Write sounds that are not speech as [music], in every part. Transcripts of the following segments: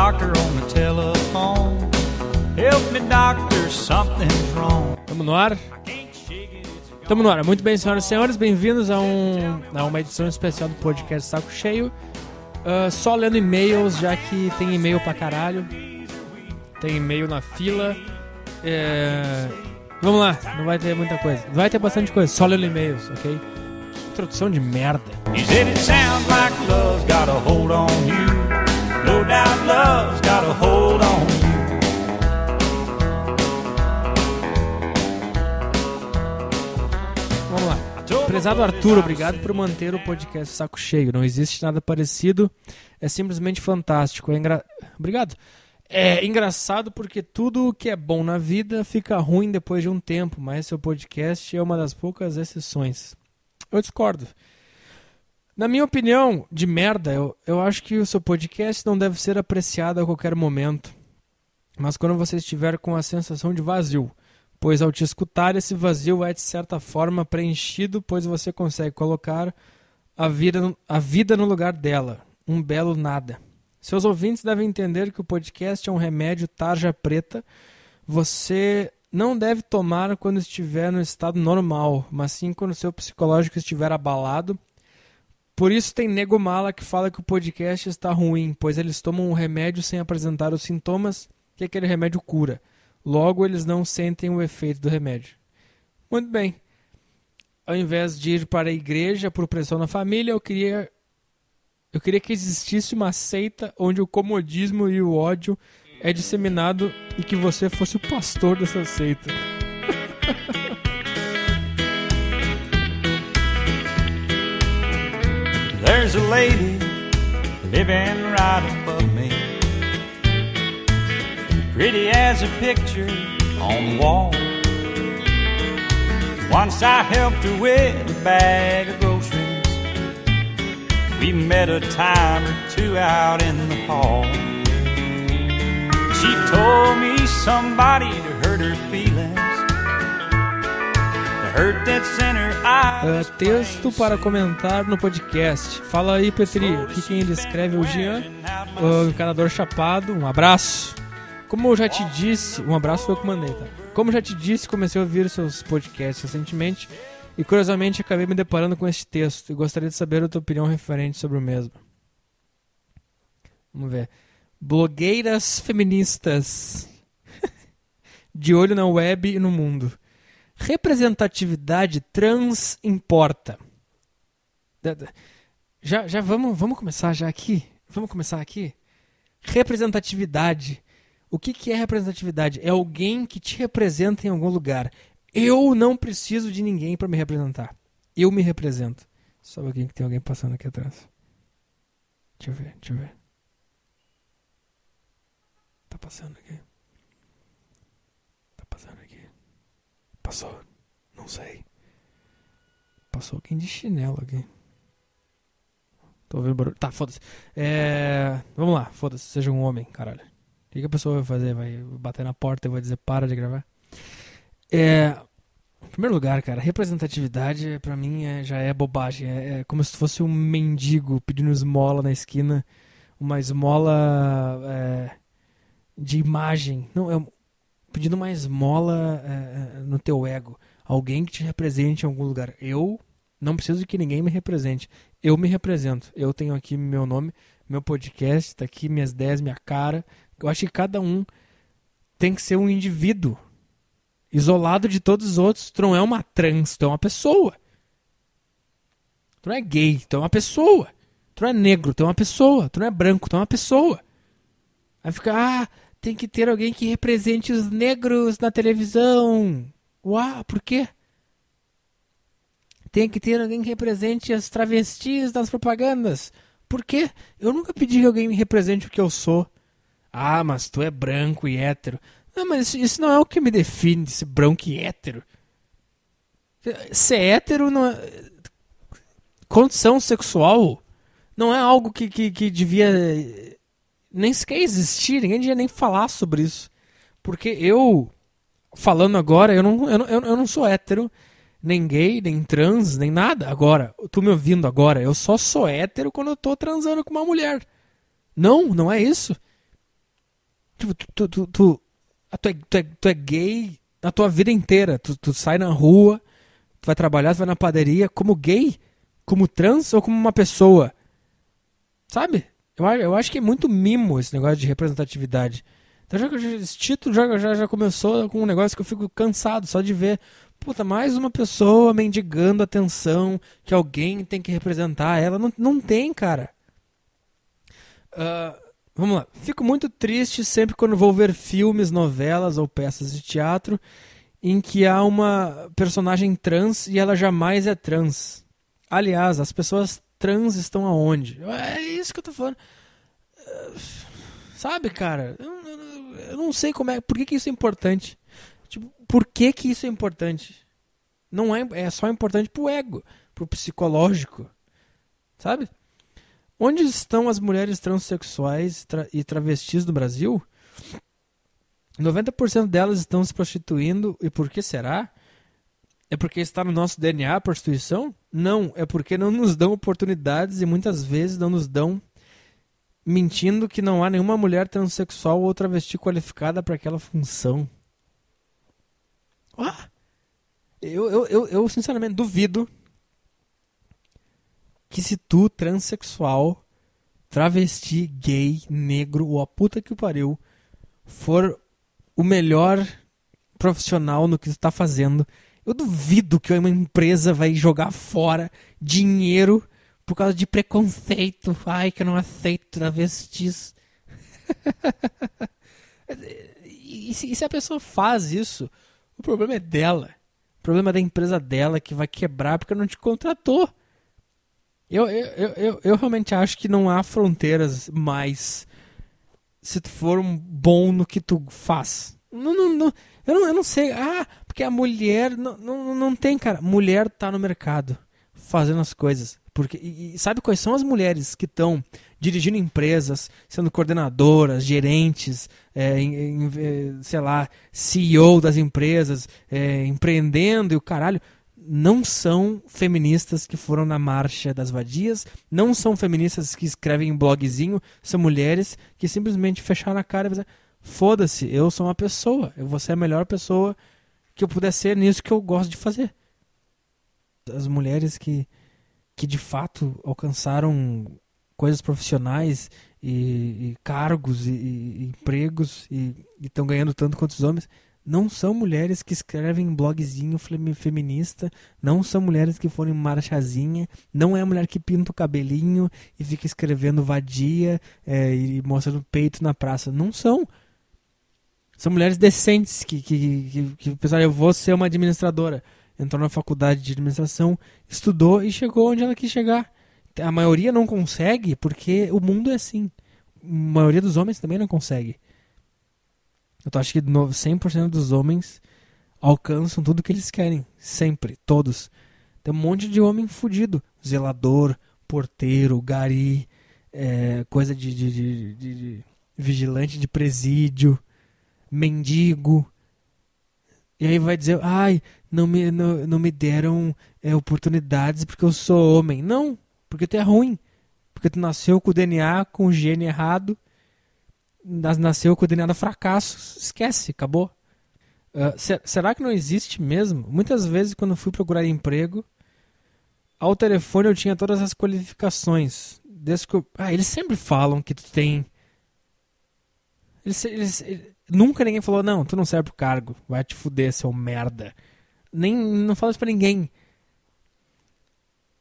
doctor on the telephone. Help me, doctor, something's wrong. Tamo no ar? Tamo no ar. Muito bem, senhoras e senhores, bem-vindos a, um, a uma edição especial do podcast Saco Cheio. Uh, só lendo e-mails, já que tem e-mail pra caralho. Tem e-mail na fila. É... Vamos lá, não vai ter muita coisa. Vai ter bastante coisa, só lendo e-mails, ok? Introdução de merda. He said it sounds like love's got a hold on you. Doubt love's got a hold on you. Vamos lá. Prezado Arthur, obrigado por manter o podcast Saco Cheio. Não existe nada parecido. É simplesmente fantástico. É engra... Obrigado. É engraçado porque tudo que é bom na vida fica ruim depois de um tempo, mas seu podcast é uma das poucas exceções. Eu discordo. Na minha opinião, de merda, eu, eu acho que o seu podcast não deve ser apreciado a qualquer momento. Mas quando você estiver com a sensação de vazio, pois ao te escutar, esse vazio é de certa forma preenchido, pois você consegue colocar a vida, a vida no lugar dela. Um belo nada. Seus ouvintes devem entender que o podcast é um remédio tarja preta. Você não deve tomar quando estiver no estado normal, mas sim quando seu psicológico estiver abalado. Por isso tem nego mala que fala que o podcast está ruim, pois eles tomam um remédio sem apresentar os sintomas que aquele remédio cura. Logo, eles não sentem o efeito do remédio. Muito bem. Ao invés de ir para a igreja por pressão na família, eu queria eu queria que existisse uma seita onde o comodismo e o ódio é disseminado e que você fosse o pastor dessa seita. [laughs] There's a lady living right above me. Pretty as a picture on the wall. Once I helped her with a bag of groceries. We met a time or two out in the hall. She told me somebody to hurt her feelings. Uh, texto para comentar no podcast. Fala aí, Petri. Aqui quem ele escreve é o Jean, o encanador chapado. Um abraço. Como eu já te disse, um abraço foi eu que mandei, tá? Como eu já te disse, comecei a ouvir seus podcasts recentemente e curiosamente acabei me deparando com este texto e gostaria de saber a tua opinião referente sobre o mesmo. Vamos ver. Blogueiras feministas [laughs] de olho na web e no mundo. Representatividade trans importa. Já, já vamos, vamos começar já aqui? Vamos começar aqui? Representatividade. O que, que é representatividade? É alguém que te representa em algum lugar. Eu não preciso de ninguém para me representar. Eu me represento. Só alguém que tem alguém passando aqui atrás. Deixa eu ver, deixa eu ver. Tá passando aqui. Tá passando aqui. Passou. Não sei. Passou alguém de chinelo aqui. Tô ouvindo barulho. Tá, foda-se. É... Vamos lá, foda-se. Seja um homem, caralho. O que, que a pessoa vai fazer? Vai bater na porta e vai dizer para de gravar? É... Em primeiro lugar, cara, representatividade pra mim é- já é bobagem. É, é como se fosse um mendigo pedindo esmola na esquina. Uma esmola é, de imagem. Não, é pedindo uma esmola é, é, no teu ego. Alguém que te represente em algum lugar. Eu não preciso que ninguém me represente. Eu me represento. Eu tenho aqui meu nome, meu podcast, tá aqui minhas ideias, minha cara. Eu acho que cada um tem que ser um indivíduo isolado de todos os outros. Tu não é uma trans, tu é uma pessoa. Tu não é gay, tu é uma pessoa. Tu não é negro, tu é uma pessoa. Tu não é branco, tu é uma pessoa. Aí fica, ah, tem que ter alguém que represente os negros na televisão. Uau, por quê? Tem que ter alguém que represente as travestis nas propagandas. Por quê? Eu nunca pedi que alguém me represente o que eu sou. Ah, mas tu é branco e hétero. Não, mas isso- isso não é o que me define, ser branco e hétero. Ser hétero não é... Condição sexual não é algo que, que, que devia nem sequer existir, ninguém devia nem falar sobre isso. Porque eu, falando agora, eu não, eu não, eu não sou hétero, nem gay, nem trans, nem nada. Agora, tu me ouvindo agora, eu só sou hétero quando eu tô transando com uma mulher. Não, não é isso. Tipo, tu, tu, tu, tu, é, tu, é, tu é gay na tua vida inteira. Tu, tu sai na rua, tu vai trabalhar, tu vai na padaria como gay, como trans ou como uma pessoa. Sabe? Eu, eu acho que é muito mimo esse negócio de representatividade. Então, já, esse título já, já, já começou com um negócio que eu fico cansado só de ver. Puta, mais uma pessoa mendigando atenção que alguém tem que representar ela. Não, não tem, cara. Uh, vamos lá. Fico muito triste sempre quando vou ver filmes, novelas ou peças de teatro em que há uma personagem trans e ela jamais é trans. Aliás, as pessoas trans estão aonde? É isso que eu tô falando. Sabe, cara? Eu, eu, eu, não sei como é. Por que, que isso é importante? Tipo, por que, que isso é importante? Não é, é só importante pro ego, pro psicológico. Sabe? Onde estão as mulheres transexuais tra e travestis do Brasil? 90% delas estão se prostituindo. E por que será? É porque está no nosso DNA a prostituição? Não, é porque não nos dão oportunidades e muitas vezes não nos dão mentindo que não há nenhuma mulher transexual ou travesti qualificada para aquela função. Ah, eu, eu, eu, eu sinceramente duvido que se tu, transexual, travesti, gay, negro ou a puta que o pariu, for o melhor profissional no que tu tá fazendo, eu duvido que uma empresa vai jogar fora dinheiro por causa de preconceito. Ai, que eu não aceito travestis. [laughs] e, se, se a pessoa faz isso, o problema é dela. O problema é da empresa dela que vai quebrar porque não te contratou. Eu, eu, eu, eu, realmente acho que não há fronteiras mais se tu for um bom no que tu faz. Não, não, não, eu, não, eu não sei. Ah, porque a mulher. Não, não, não tem, cara. Mulher tá no mercado fazendo as coisas. Porque, e, sabe quais são as mulheres que estão dirigindo empresas, sendo coordenadoras, gerentes, é, em, em, é, sei lá, CEO das empresas, é, empreendendo e o caralho não são feministas que foram na marcha das vadias, não são feministas que escrevem em blogzinho, são mulheres que simplesmente fecharam a cara e disseram, foda-se, eu sou uma pessoa, vou ser a melhor pessoa que eu puder ser nisso que eu gosto de fazer. As mulheres que, que de fato alcançaram coisas profissionais e, e cargos e, e empregos e estão ganhando tanto quanto os homens, não são mulheres que escrevem em blogzinho feminista, não são mulheres que foram em marchazinha, não é a mulher que pinta o cabelinho e fica escrevendo vadia é, e mostrando peito na praça. Não são. São mulheres decentes que, que, que, que pensaram, eu vou ser uma administradora. Entrou na faculdade de administração, estudou e chegou onde ela quis chegar. A maioria não consegue porque o mundo é assim. A maioria dos homens também não consegue. Eu acho que 100% dos homens alcançam tudo que eles querem. Sempre. Todos. Tem um monte de homem fudido. Zelador, porteiro, gari, é, coisa de, de, de, de, vigilante de presídio, mendigo. E aí vai dizer, ai, não me, não, não me deram é, oportunidades porque eu sou homem. Não, porque tu é ruim. Porque tu nasceu com o DNA, com o gene errado nasceu coordenado a fracasso, esquece, acabou. Uh, será que não existe mesmo? Muitas vezes, quando fui procurar emprego, ao telefone eu tinha todas as qualificações. Desde que eu... ah, eles sempre falam que tu tem. Eles, eles, eles... Nunca ninguém falou, não, tu não serve pro cargo, vai te fuder, seu merda. Nem, não falo isso pra ninguém.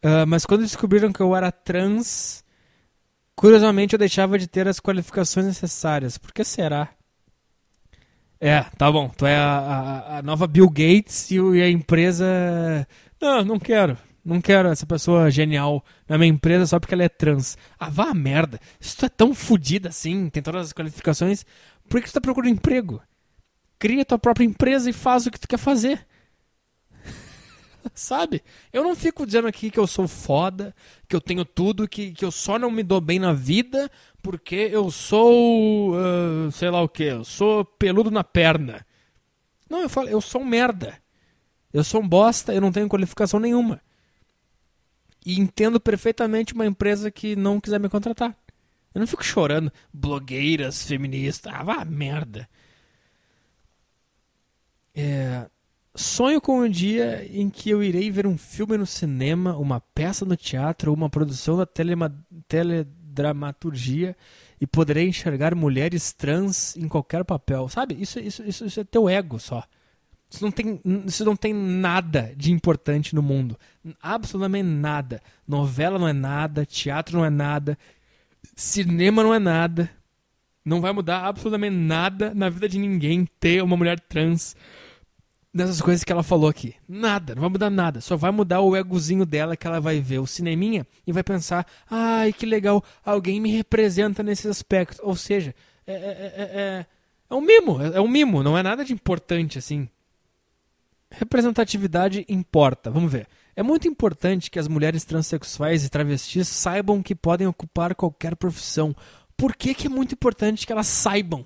Uh, mas quando descobriram que eu era trans, Curiosamente, eu deixava de ter as qualificações necessárias. Por que será? É, tá bom. Tu é a, a, a nova Bill Gates e, e, a empresa. Não, não quero. Não quero essa pessoa genial na minha empresa só porque ela é trans. Ah, vá a merda. Se tu é tão fodida assim, tem todas as qualificações, por que tu tá procurando emprego? Cria tua própria empresa e faz o que tu quer fazer. [laughs] Sabe? Eu não fico dizendo aqui que eu sou foda, que eu tenho tudo, que, que eu só não me dou bem na vida porque eu sou. Uh, sei lá o que, eu sou peludo na perna. Não, eu falo, eu sou um merda. Eu sou um bosta, eu não tenho qualificação nenhuma. E entendo perfeitamente uma empresa que não quiser me contratar. Eu não fico chorando. Blogueiras feministas. Ah, vá merda. É, sonho com um dia em que eu irei ver um filme no cinema, uma peça no teatro, uma produção da telema, teledramaturgia e poderei enxergar mulheres trans em qualquer papel. Sabe? Isso, isso, isso, isso é teu ego só. Isso não, tem, isso não tem nada de importante no mundo. Absolutamente nada. Novela não é nada, teatro não é nada, cinema não é nada. Não vai mudar absolutamente nada na vida de ninguém ter uma mulher trans nessas coisas que ela falou aqui. Nada, não vai mudar nada. Só vai mudar o egozinho dela que ela vai ver o cineminha e vai pensar: ai, que legal, alguém me representa nesse aspecto. Ou seja, é, é, é, é, é um mimo, é um mimo, não é nada de importante assim. Representatividade importa, vamos ver. É muito importante que as mulheres transexuais e travestis saibam que podem ocupar qualquer profissão. Por que, que é muito importante que elas saibam?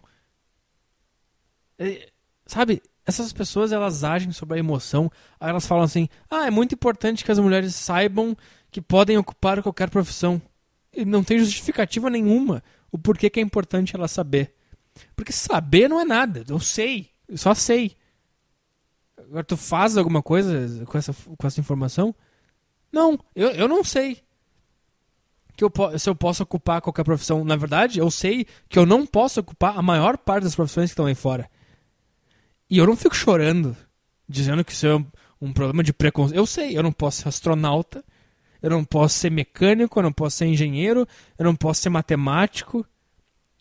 É, sabe, essas pessoas elas agem sobre a emoção, aí elas falam assim: "Ah, é muito importante que as mulheres saibam que podem ocupar qualquer profissão". E não tem justificativa nenhuma o porquê que é importante elas saber. Porque saber não é nada, eu sei, eu só sei. Agora, tu faz alguma coisa com essa, com essa informação? Não, eu, eu não sei. Que eu, se eu posso ocupar qualquer profissão. Na verdade, eu sei que eu não posso ocupar a maior parte das profissões que estão aí fora. E eu não fico chorando, dizendo que isso é um, um problema de preconceito. Eu sei, eu não posso ser astronauta, eu não posso ser mecânico, eu não posso ser engenheiro, eu não posso ser matemático.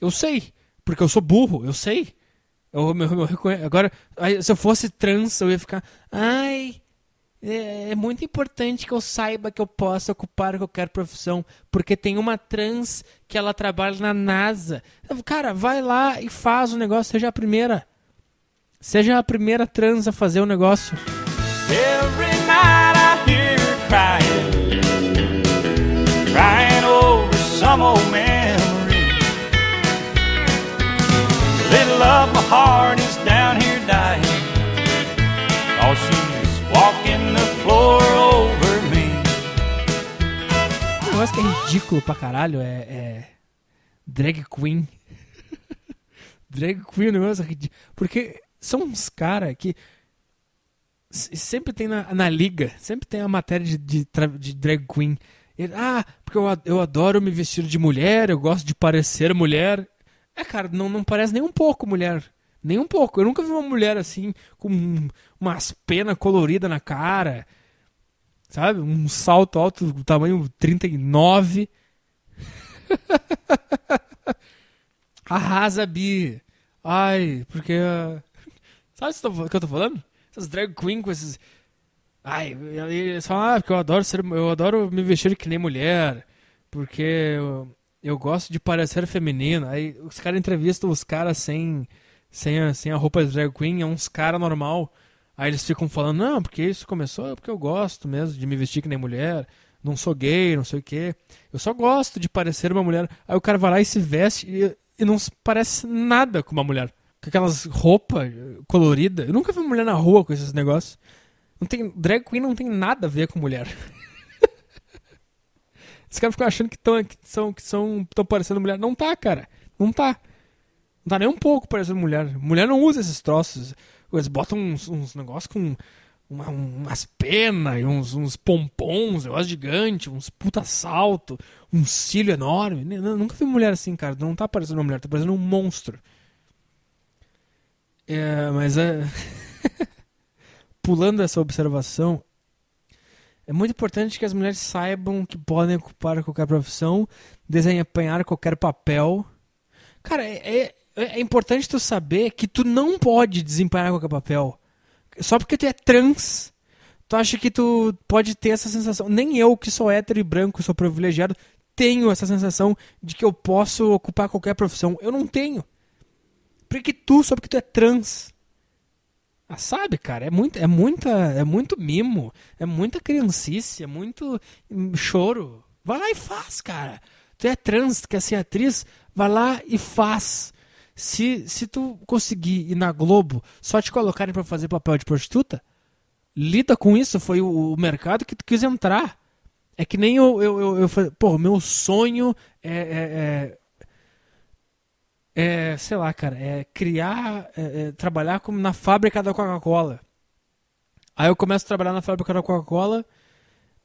Eu sei, porque eu sou burro, eu sei. Eu, agora, se eu fosse trans, eu ia ficar. Ai, é, é, muito importante que eu saiba que eu possa ocupar qualquer profissão, porque tem uma trans que ela trabalha na NASA. Cara, vai lá e faz o negócio, seja a primeira. Seja a primeira trans a fazer o negócio. Every of my heart is down here dying. Cause she's walking the floor over me. Negócio que é ridículo pra caralho é, é drag queen. [laughs] drag queen é um negócio ridículo. Porque são uns caras que sempre tem na, na liga, sempre tem a matéria de, de, de drag queen. Ele, ah, porque eu, eu adoro me vestir de mulher, eu gosto de parecer mulher. É, cara, não, não parece nem um pouco mulher. Nem um pouco. Eu nunca vi uma mulher assim, com umas penas coloridas na cara. Sabe? Um salto alto do tamanho 39. [laughs] Arrasa, Bi. Ai, porque. [laughs] Sabe o que eu tô falando? Essas drag queen com esses. Ai, eles falam, ah, porque eu adoro ser. Eu adoro me vestir que nem mulher. Porque. Eu eu gosto de parecer feminino. Aí os caras entrevistam os caras sem, sem, sem a roupa de drag queen, é uns caras normal. Aí eles ficam falando, não, porque isso começou porque eu gosto mesmo de me vestir que nem mulher. Não sou gay, não sei o quê. Eu só gosto de parecer uma mulher. Aí o cara vai lá e se veste e, e não parece nada com uma mulher. Com aquelas roupas coloridas. Eu nunca vi uma mulher na rua com esses negócios. Não tem, drag queen não tem nada a ver com mulher. [laughs] Os caras ficam achando que, tão, que são que são tão parecendo mulher. Não tá, cara. Não tá. Não tá nem um pouco parecendo mulher. Mulher não usa esses troços. Eles botam uns, uns negócios com uma, umas penas e uns, uns pompons, negócio gigante, uns puta salto, um cílio enorme. Nunca vi mulher assim, cara. Não tá parecendo uma mulher, tá parecendo um monstro. É, mas é. [laughs] Pulando essa observação, é muito importante que as mulheres saibam que podem ocupar qualquer profissão, desempenhar qualquer papel. Cara, é, é, é, importante tu saber que tu não pode desempenhar qualquer papel. Só porque tu é trans, tu acha que tu pode ter essa sensação. Nem eu, que sou hétero e branco, sou privilegiado, tenho essa sensação de que eu posso ocupar qualquer profissão. Eu não tenho. Porque tu, só porque tu é trans, ah, sabe, cara, é muito, é muita, é muito mimo, é muita criancice, é muito choro. Vai lá e faz, cara. Tu é trans, tu quer ser atriz, vai lá e faz. Se, se tu conseguir ir na Globo só te colocarem para fazer papel de prostituta, lida com isso, foi o, o, mercado que tu quis entrar. É que nem eu, eu, eu, eu pô, meu sonho é, é, é, é, sei lá, cara, é criar, é, é, trabalhar como na fábrica da Coca-Cola. Aí eu começo a trabalhar na fábrica da Coca-Cola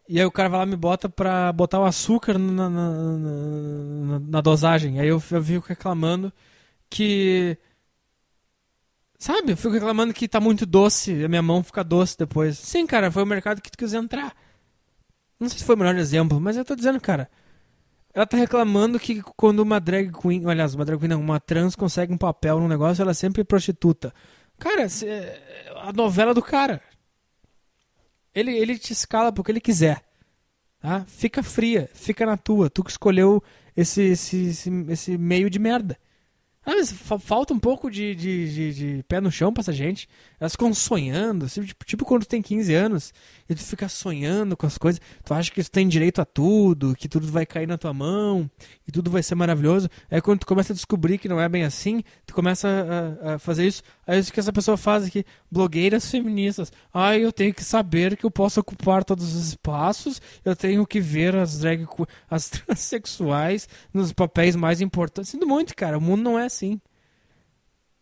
e aí o cara vai lá e me bota pra botar o açúcar na, na, na, na dosagem. Aí eu, eu fico reclamando que. Sabe? Eu fico reclamando que tá muito doce, a minha mão fica doce depois. Sim, cara, foi o mercado que tu quis entrar. Não sei se foi o melhor exemplo, mas eu tô dizendo, cara. Ela tá reclamando que quando uma drag queen, aliás, uma drag queen não, uma trans consegue um papel num negócio, ela é sempre prostituta. Cara, a novela do cara. Ele, ele te escala porque ele quiser. Tá? Fica fria, fica na tua. Tu que escolheu esse, esse, esse, esse meio de merda. Ah, mas falta um pouco de, de, de, de, pé no chão pra essa gente. Elas ficam sonhando, assim, tipo, tipo, quando tu tem 15 anos e tu fica sonhando com as coisas. Tu acha que tu tem direito a tudo, que tudo vai cair na tua mão, e tudo vai ser maravilhoso. Aí quando tu começa a descobrir que não é bem assim, tu começa a, a fazer isso. Aí isso que essa pessoa faz aqui, blogueiras feministas. Ah, eu tenho que saber que eu posso ocupar todos os espaços, eu tenho que ver as drag as [laughs] transexuais nos papéis mais importantes. Sinto muito, cara. O mundo não é assim.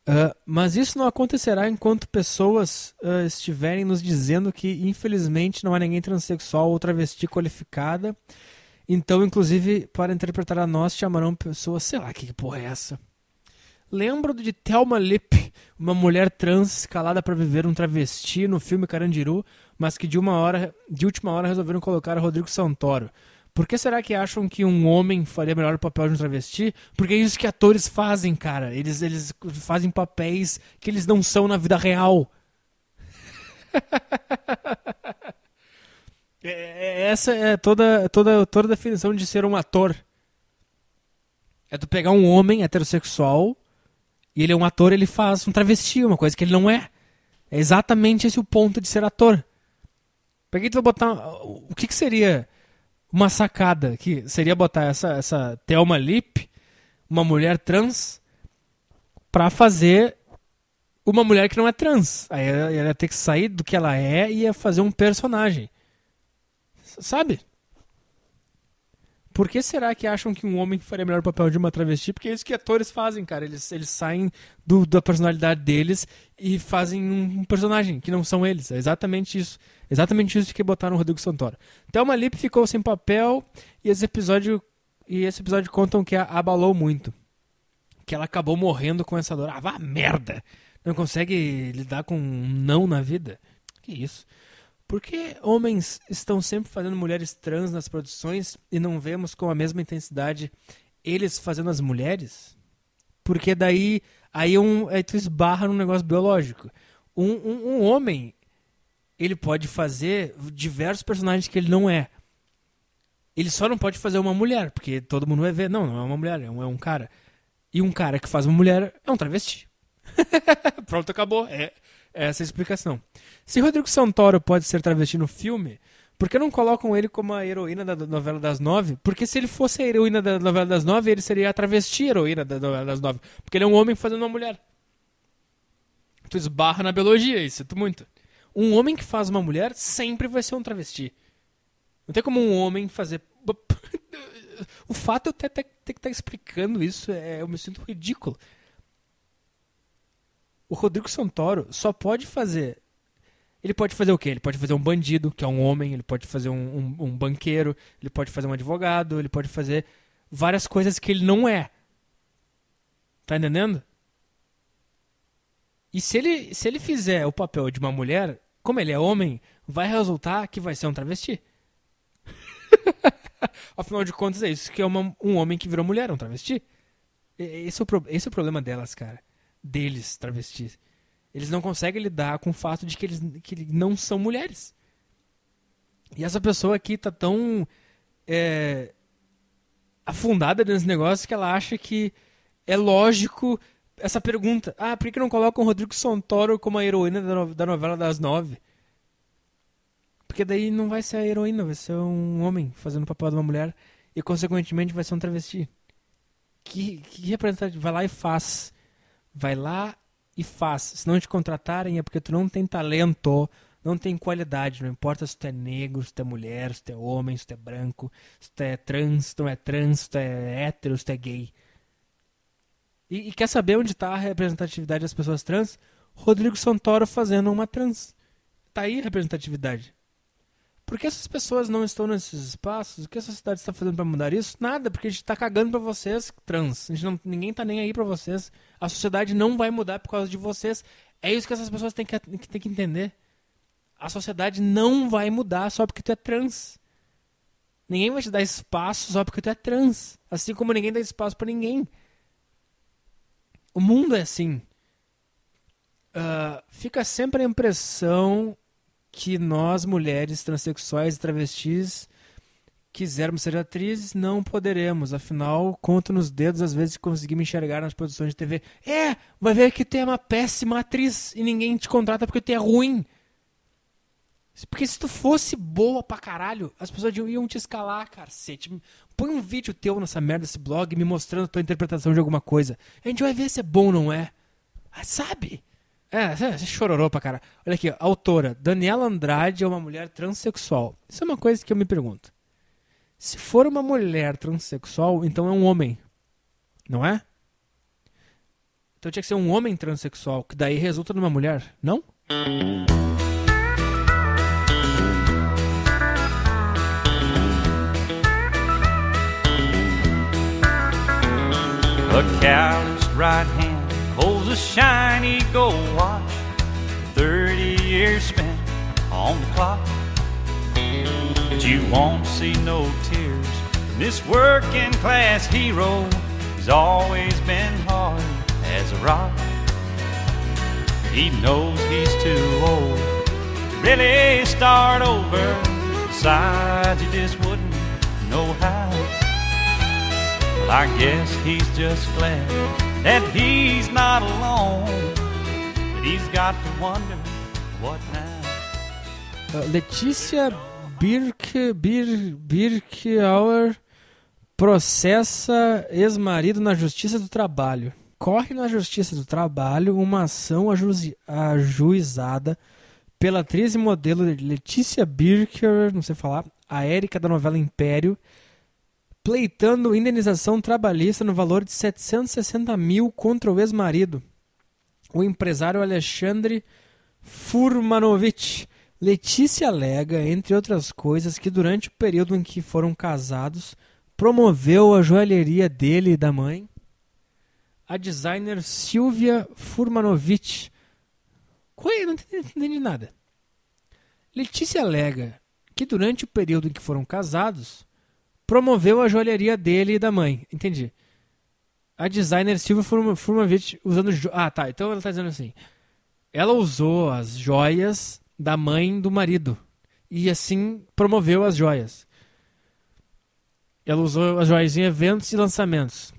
Uh, mas isso não acontecerá enquanto pessoas uh, estiverem nos dizendo que, infelizmente, não há ninguém transexual ou travesti qualificada. Então, inclusive, para interpretar a nós, chamarão pessoas, sei lá que porra é essa. Lembro de Thelma Lip, uma mulher trans escalada para viver um travesti no filme Carandiru, mas que de uma hora, de última hora resolveram colocar Rodrigo Santoro. Por que será que acham que um homem faria melhor o papel de um travesti? Porque é isso que atores fazem, cara. Eles, eles fazem papéis que eles não são na vida real. [laughs] É, é, essa é toda, toda, toda a definição de ser um ator. É tu pegar um homem heterossexual e ele é um ator, ele faz um travesti, uma coisa que ele não é. É exatamente esse o ponto de ser ator. Que tu vai botar. O que, que seria uma sacada que seria botar essa, essa Thelma Lip, uma mulher trans, pra fazer uma mulher que não é trans. Aí ela, ela ia ter que sair do que ela é e ia fazer um personagem. Sabe? Por que será que acham que um homem faria melhor o papel de uma travesti? Porque é isso que atores fazem, cara. Eles, eles saem do, da personalidade deles e fazem um personagem que não são eles. É exatamente isso. Exatamente isso que botaram o Rodrigo Santoro. Thelma Lip ficou sem papel e esse episódio, e esse episódio contam que a abalou muito. Que ela acabou morrendo com essa dor. Ah, vá merda! Não consegue lidar com um não na vida? Que isso? Por que homens estão sempre fazendo mulheres trans nas produções e não vemos com a mesma intensidade eles fazendo as mulheres? Porque daí aí, um, aí tu esbarra num negócio biológico. Um, um, um homem, ele pode fazer diversos personagens que ele não é. Ele só não pode fazer uma mulher, porque todo mundo vai ver. Não, não é uma mulher, é um, é um cara. E um cara que faz uma mulher é um travesti. [laughs] Pronto, acabou. É, essa é explicação. Se Rodrigo Santoro pode ser travesti no filme, por que não colocam ele como a heroína da novela das nove? Porque se ele fosse a heroína da novela das nove, ele seria a travesti heroína da novela das nove. Porque ele é um homem fazendo uma mulher. Tu esbarra na biologia, isso é muito. Um homem que faz uma mulher sempre vai ser um travesti. Não tem como um homem fazer. [laughs] O fato de eu ter, ter, ter que estar tá explicando isso, é, eu me sinto ridículo o Rodrigo Santoro só pode fazer. Ele pode fazer o quê? Ele pode fazer um bandido, que é um homem, ele pode fazer um, um, um banqueiro, ele pode fazer um advogado, ele pode fazer várias coisas que ele não é. Tá entendendo? E se ele, se ele fizer o papel de uma mulher, como ele é homem, vai resultar que vai ser um travesti. [laughs] Afinal de contas, é isso que é uma, um homem que virou mulher, um travesti. Esse é, o, esse é o problema delas, cara deles, travestis. Eles não conseguem lidar com o fato de que eles que não são mulheres. E essa pessoa aqui tá tão é, afundada nesse negócio que ela acha que é lógico essa pergunta. Ah, por que não colocam o Rodrigo Santoro como a heroína da, no, da novela das nove? Porque daí não vai ser a heroína, vai ser um homem fazendo o papel de uma mulher e, consequentemente, vai ser um travesti. Que, que representante vai lá e faz vai lá e faz. Se não te contratarem é porque tu não tem talento, não tem qualidade. Não importa se tu é negro, se tu é mulher, se tu é homem, se tu é branco, se tu é trans, se tu não é trans, se tu é hétero, se tu é gay. E, e quer saber onde está a representatividade das pessoas trans? Rodrigo Santoro fazendo uma trans. Tá aí a representatividade. Por que essas pessoas não estão nesses espaços? O que a sociedade está fazendo para mudar isso? Nada, porque a gente está cagando para vocês, trans. A gente não, ninguém tá nem aí para vocês. A sociedade não vai mudar por causa de vocês. É isso que essas pessoas têm que, têm que entender. A sociedade não vai mudar só porque tu é trans. Ninguém vai te dar espaço só porque tu é trans. Assim como ninguém dá espaço para ninguém. O mundo é assim. Uh, fica sempre a impressão que nós, mulheres transexuais e travestis, quisermos ser atrizes, não poderemos. Afinal, conto nos dedos às vezes que conseguimos enxergar nas produções de TV. É, vai ver que tu é uma péssima atriz e ninguém te contrata porque tu é ruim. Porque se tu fosse boa pra caralho, as pessoas iam te escalar, cacete. Põe um vídeo teu nessa merda, desse blog, me mostrando tua interpretação de alguma coisa. A gente vai ver se é bom ou não é. Ah, sabe? É, chororou pra cara. Olha aqui, autora. Daniela Andrade é uma mulher transexual. Isso é uma coisa que eu me pergunto. Se for uma mulher transexual, então é um homem. Não é? Então tinha que ser um homem transexual, que daí resulta numa mulher, não? A calloused right hand a shiny gold watch. 30 years spent on the clock. But you won't see no tears. This working class hero has always been hard as a rock. He knows he's too old to really start over. Besides, he just wouldn't know how. Well, I guess he's just glad that he's not alone. But he's got to wonder what. Uh, Letícia Birk, Bir, Birkauer processa ex-marido na Justiça do Trabalho. Corre na Justiça do Trabalho uma ação aju ajuizada pela atriz e modelo Letícia Birker, não sei falar, a Érica da novela Império, pleitando indenização trabalhista no valor de 760 mil contra o ex-marido, o empresário Alexandre Furmanovich. Letícia alega, entre outras coisas, que durante o período em que foram casados, promoveu a joalheria dele e da mãe, a designer Silvia Furmanovich. Coisa, não entendi nada. Letícia alega que durante o período em que foram casados, promoveu a joalheria dele e da mãe. Entendi. A designer Silvia Furmanovich usando. Jo... Ah, tá. Então ela tá dizendo assim. Ela usou as joias da mãe do marido. E assim promoveu as joias. Ela usou as joias em eventos e lançamentos.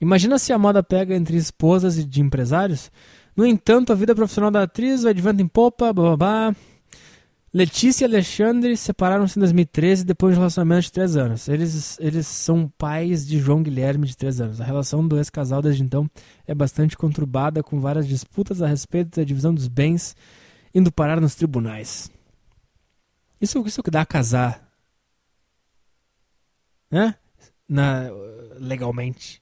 Imagina se a moda pega entre esposas e de empresários. No entanto, a vida profissional da atriz vai de vento em popa, blá blá blá. Letícia e Alexandre separaram-se em 2013 depois de um relacionamento de 3 anos. Eles, eles são pais de João Guilherme, de 3 anos. A relação do ex-casal desde então é bastante conturbada, com várias disputas a respeito da divisão dos bens indo parar nos tribunais. Isso, isso que dá a casar. Né? Na, legalmente.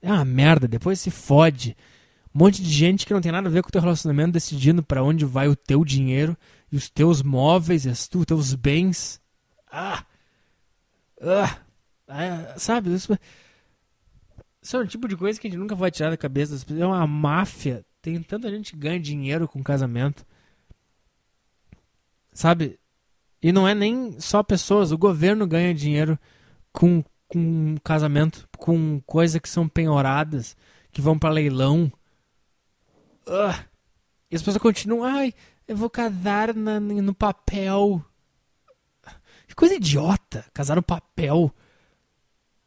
É uma merda, depois se fode. Um monte de gente que não tem nada a ver com o teu relacionamento decidindo para onde vai o teu dinheiro e os teus móveis, e os teus bens. Ah! Ah! ah sabe? Isso, isso é um tipo de coisa que a gente nunca vai tirar da cabeça. É uma máfia. Tem tanta gente que ganha dinheiro com casamento. Sabe? E não é nem só pessoas. O governo ganha dinheiro com, com casamento, com coisas que são penhoradas, que vão para leilão. Uh, e as pessoas continuam, ai, eu vou casar na, no papel. Que coisa idiota, casar no papel.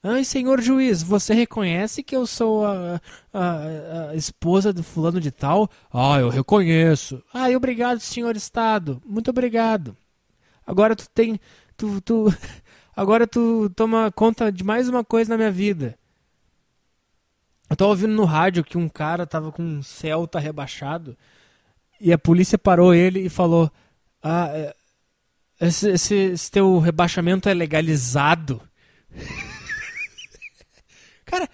Ai, senhor juiz, você reconhece que eu sou a, a, a, esposa do fulano de tal? Ah, eu reconheço. Ai, obrigado, senhor Estado. Muito obrigado. Agora tu tem. Tu, tu, [laughs] agora tu toma conta de mais uma coisa na minha vida. Eu tava ouvindo no rádio que um cara tava com um Celta rebaixado e a polícia parou ele e falou: Ah, é, esse, esse, esse teu rebaixamento é legalizado. [laughs] Cara,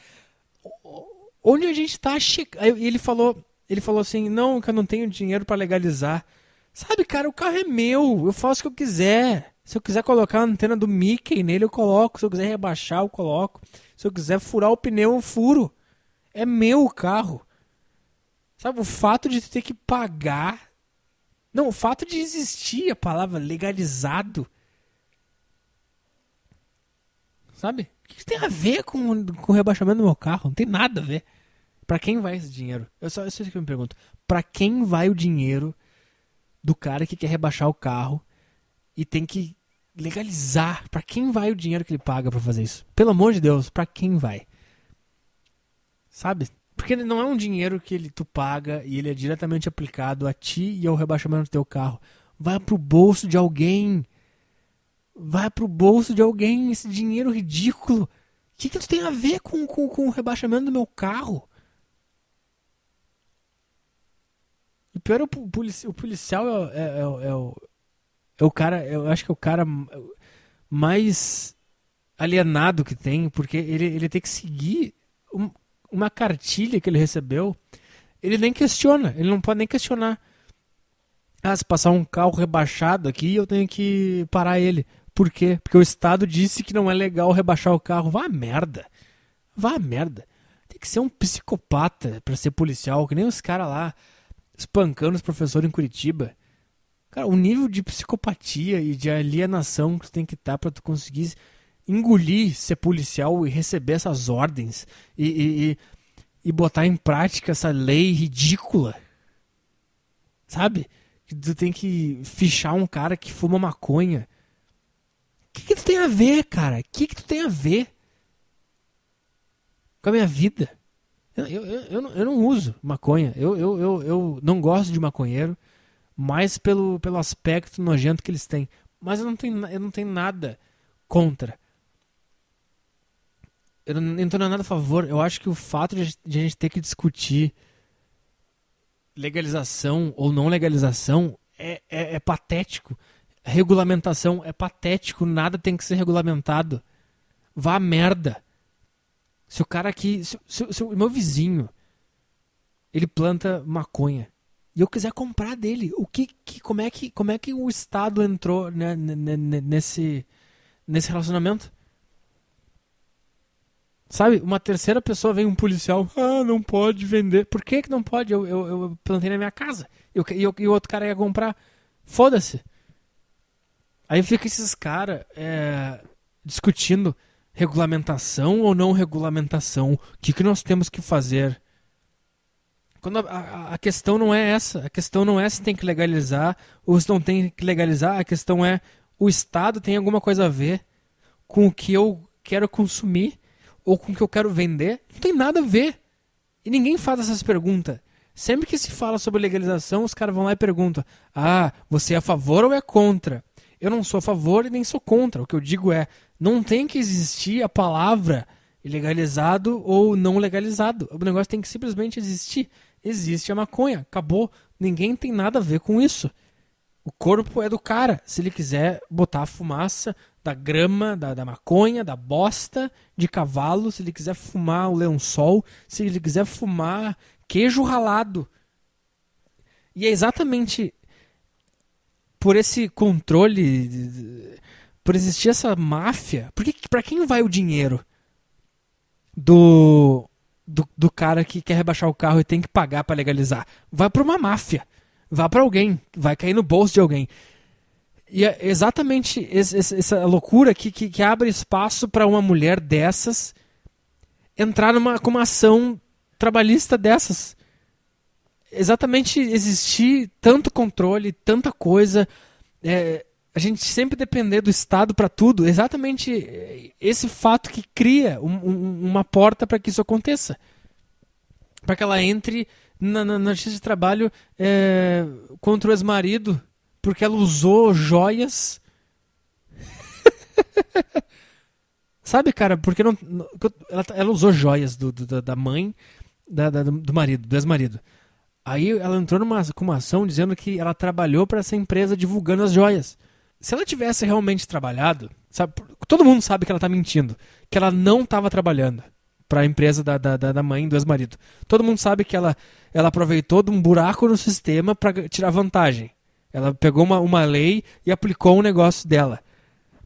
onde a gente tá chegando. E ele falou, ele falou assim: "Não, que eu não tenho dinheiro para legalizar". Sabe, cara, o carro é meu, eu faço o que eu quiser. Se eu quiser colocar a antena do Mickey nele, eu coloco. Se eu quiser rebaixar, eu coloco. Se eu quiser furar o pneu, eu furo. É meu o carro. Sabe, o fato de ter que pagar. Não, o fato de existir a palavra legalizado. Sabe? O que tem a ver com, com o rebaixamento do meu carro? Não tem nada a ver. Para quem vai esse dinheiro? Eu só, isso que eu me pergunto. Para quem vai o dinheiro do cara que quer rebaixar o carro e tem que legalizar? Para quem vai o dinheiro que ele paga para fazer isso? Pelo amor de Deus, para quem vai? Sabe? Porque não é um dinheiro que ele tu paga e ele é diretamente aplicado a ti e ao rebaixamento do teu carro. Vai pro bolso de alguém. Vai pro bolso de alguém esse dinheiro ridículo. O que, que isso tem a ver com, com, com o rebaixamento do meu carro? O pior é o, polici o policial é, é, é, é, o, é o cara, eu acho que é o cara mais alienado que tem, porque ele, ele tem que seguir uma cartilha que ele recebeu. Ele nem questiona, ele não pode nem questionar. Ah, se passar um carro rebaixado aqui, eu tenho que parar ele. Por quê? Porque o Estado disse que não é legal rebaixar o carro. Vá merda. Vá merda. Tem que ser um psicopata para ser policial, que nem os caras lá espancando os professores em Curitiba. Cara, o nível de psicopatia e de alienação que tu tem que estar tá para tu conseguir engolir ser policial e receber essas ordens e, e, e, e botar em prática essa lei ridícula. Sabe? Que tu tem que fichar um cara que fuma maconha. O que, que tu tem a ver, cara? O que, que tu tem a ver com a minha vida? Eu, eu, eu, não, eu não uso maconha. Eu, eu, eu, eu não gosto de maconheiro, mais pelo, pelo aspecto nojento que eles têm. Mas eu não tenho, eu não tenho nada contra. Eu não, eu não tenho nada a favor. Eu acho que o fato de, de a gente ter que discutir legalização ou não legalização é, é, é patético. Regulamentação é patético. Nada tem que ser regulamentado. Vá merda. Se o cara aqui. Se, se, se o meu vizinho. Ele planta maconha. E eu quiser comprar dele. O que, que como é que como é que o Estado entrou né, nesse nesse relacionamento? Sabe, uma terceira pessoa vem um policial, ah, não pode vender. Por que, que não pode? Eu, eu, eu plantei na minha casa. E, eu, e o outro cara ia comprar. Foda-se. Aí fica esses caras é, discutindo regulamentação ou não regulamentação? O que, que nós temos que fazer? Quando a, a, a, questão não é essa. A questão não é se tem que legalizar ou se não tem que legalizar. A questão é o Estado tem alguma coisa a ver com o que eu quero consumir ou com o que eu quero vender? Não tem nada a ver. E ninguém faz essas perguntas. Sempre que se fala sobre legalização, os caras vão lá e perguntam: Ah, você é a favor ou é contra? Eu não sou a favor e nem sou contra. O que eu digo é: não tem que existir a palavra legalizado ou não legalizado. O negócio tem que simplesmente existir. Existe a maconha, acabou. Ninguém tem nada a ver com isso. O corpo é do cara. Se ele quiser botar a fumaça da grama, da, da maconha, da bosta de cavalo, se ele quiser fumar o leão-sol, se ele quiser fumar queijo ralado. E é exatamente por esse controle por existir essa máfia, porque para quem vai o dinheiro do, do, do cara que quer rebaixar o carro e tem que pagar para legalizar? Vai para uma máfia, vai para alguém, vai cair no bolso de alguém. E é exatamente essa loucura que, que, abre espaço para uma mulher dessas entrar numa com uma ação trabalhista dessas. Exatamente existir tanto controle, tanta coisa. É, a gente sempre depender do Estado para tudo, exatamente esse fato que cria um, um, uma porta para que isso aconteça. Para que ela entre na, na, na justiça de trabalho é, contra o ex-marido, porque ela usou joias. [laughs] Sabe, cara, porque não, ela, ela usou joias do, do da mãe da, da, do marido, do ex-marido. Aí ela entrou numa, com uma ação dizendo que ela trabalhou para essa empresa divulgando as joias se ela tivesse realmente trabalhado, sabe, todo mundo sabe que ela tá mentindo, que ela não estava trabalhando para a empresa da, da, da mãe do ex-marido. Todo mundo sabe que ela, ela aproveitou de um buraco no sistema para tirar vantagem. Ela pegou uma, uma lei e aplicou um negócio dela.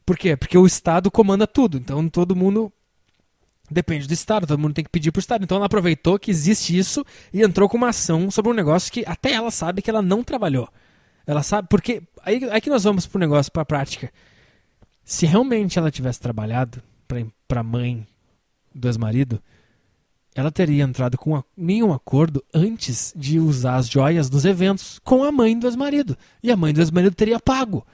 Por quê? Porque o Estado comanda tudo. Então todo mundo depende do Estado, todo mundo tem que pedir pro Estado. Então ela aproveitou que existe isso e entrou com uma ação sobre um negócio que até ela sabe que ela não trabalhou. Ela sabe, porque aí, aí que nós vamos pro negócio, pra prática. Se realmente ela tivesse trabalhado para a mãe do ex-marido, ela teria entrado com nenhum acordo antes de usar as joias dos eventos com a mãe do ex-marido. E a mãe do ex-marido teria pago.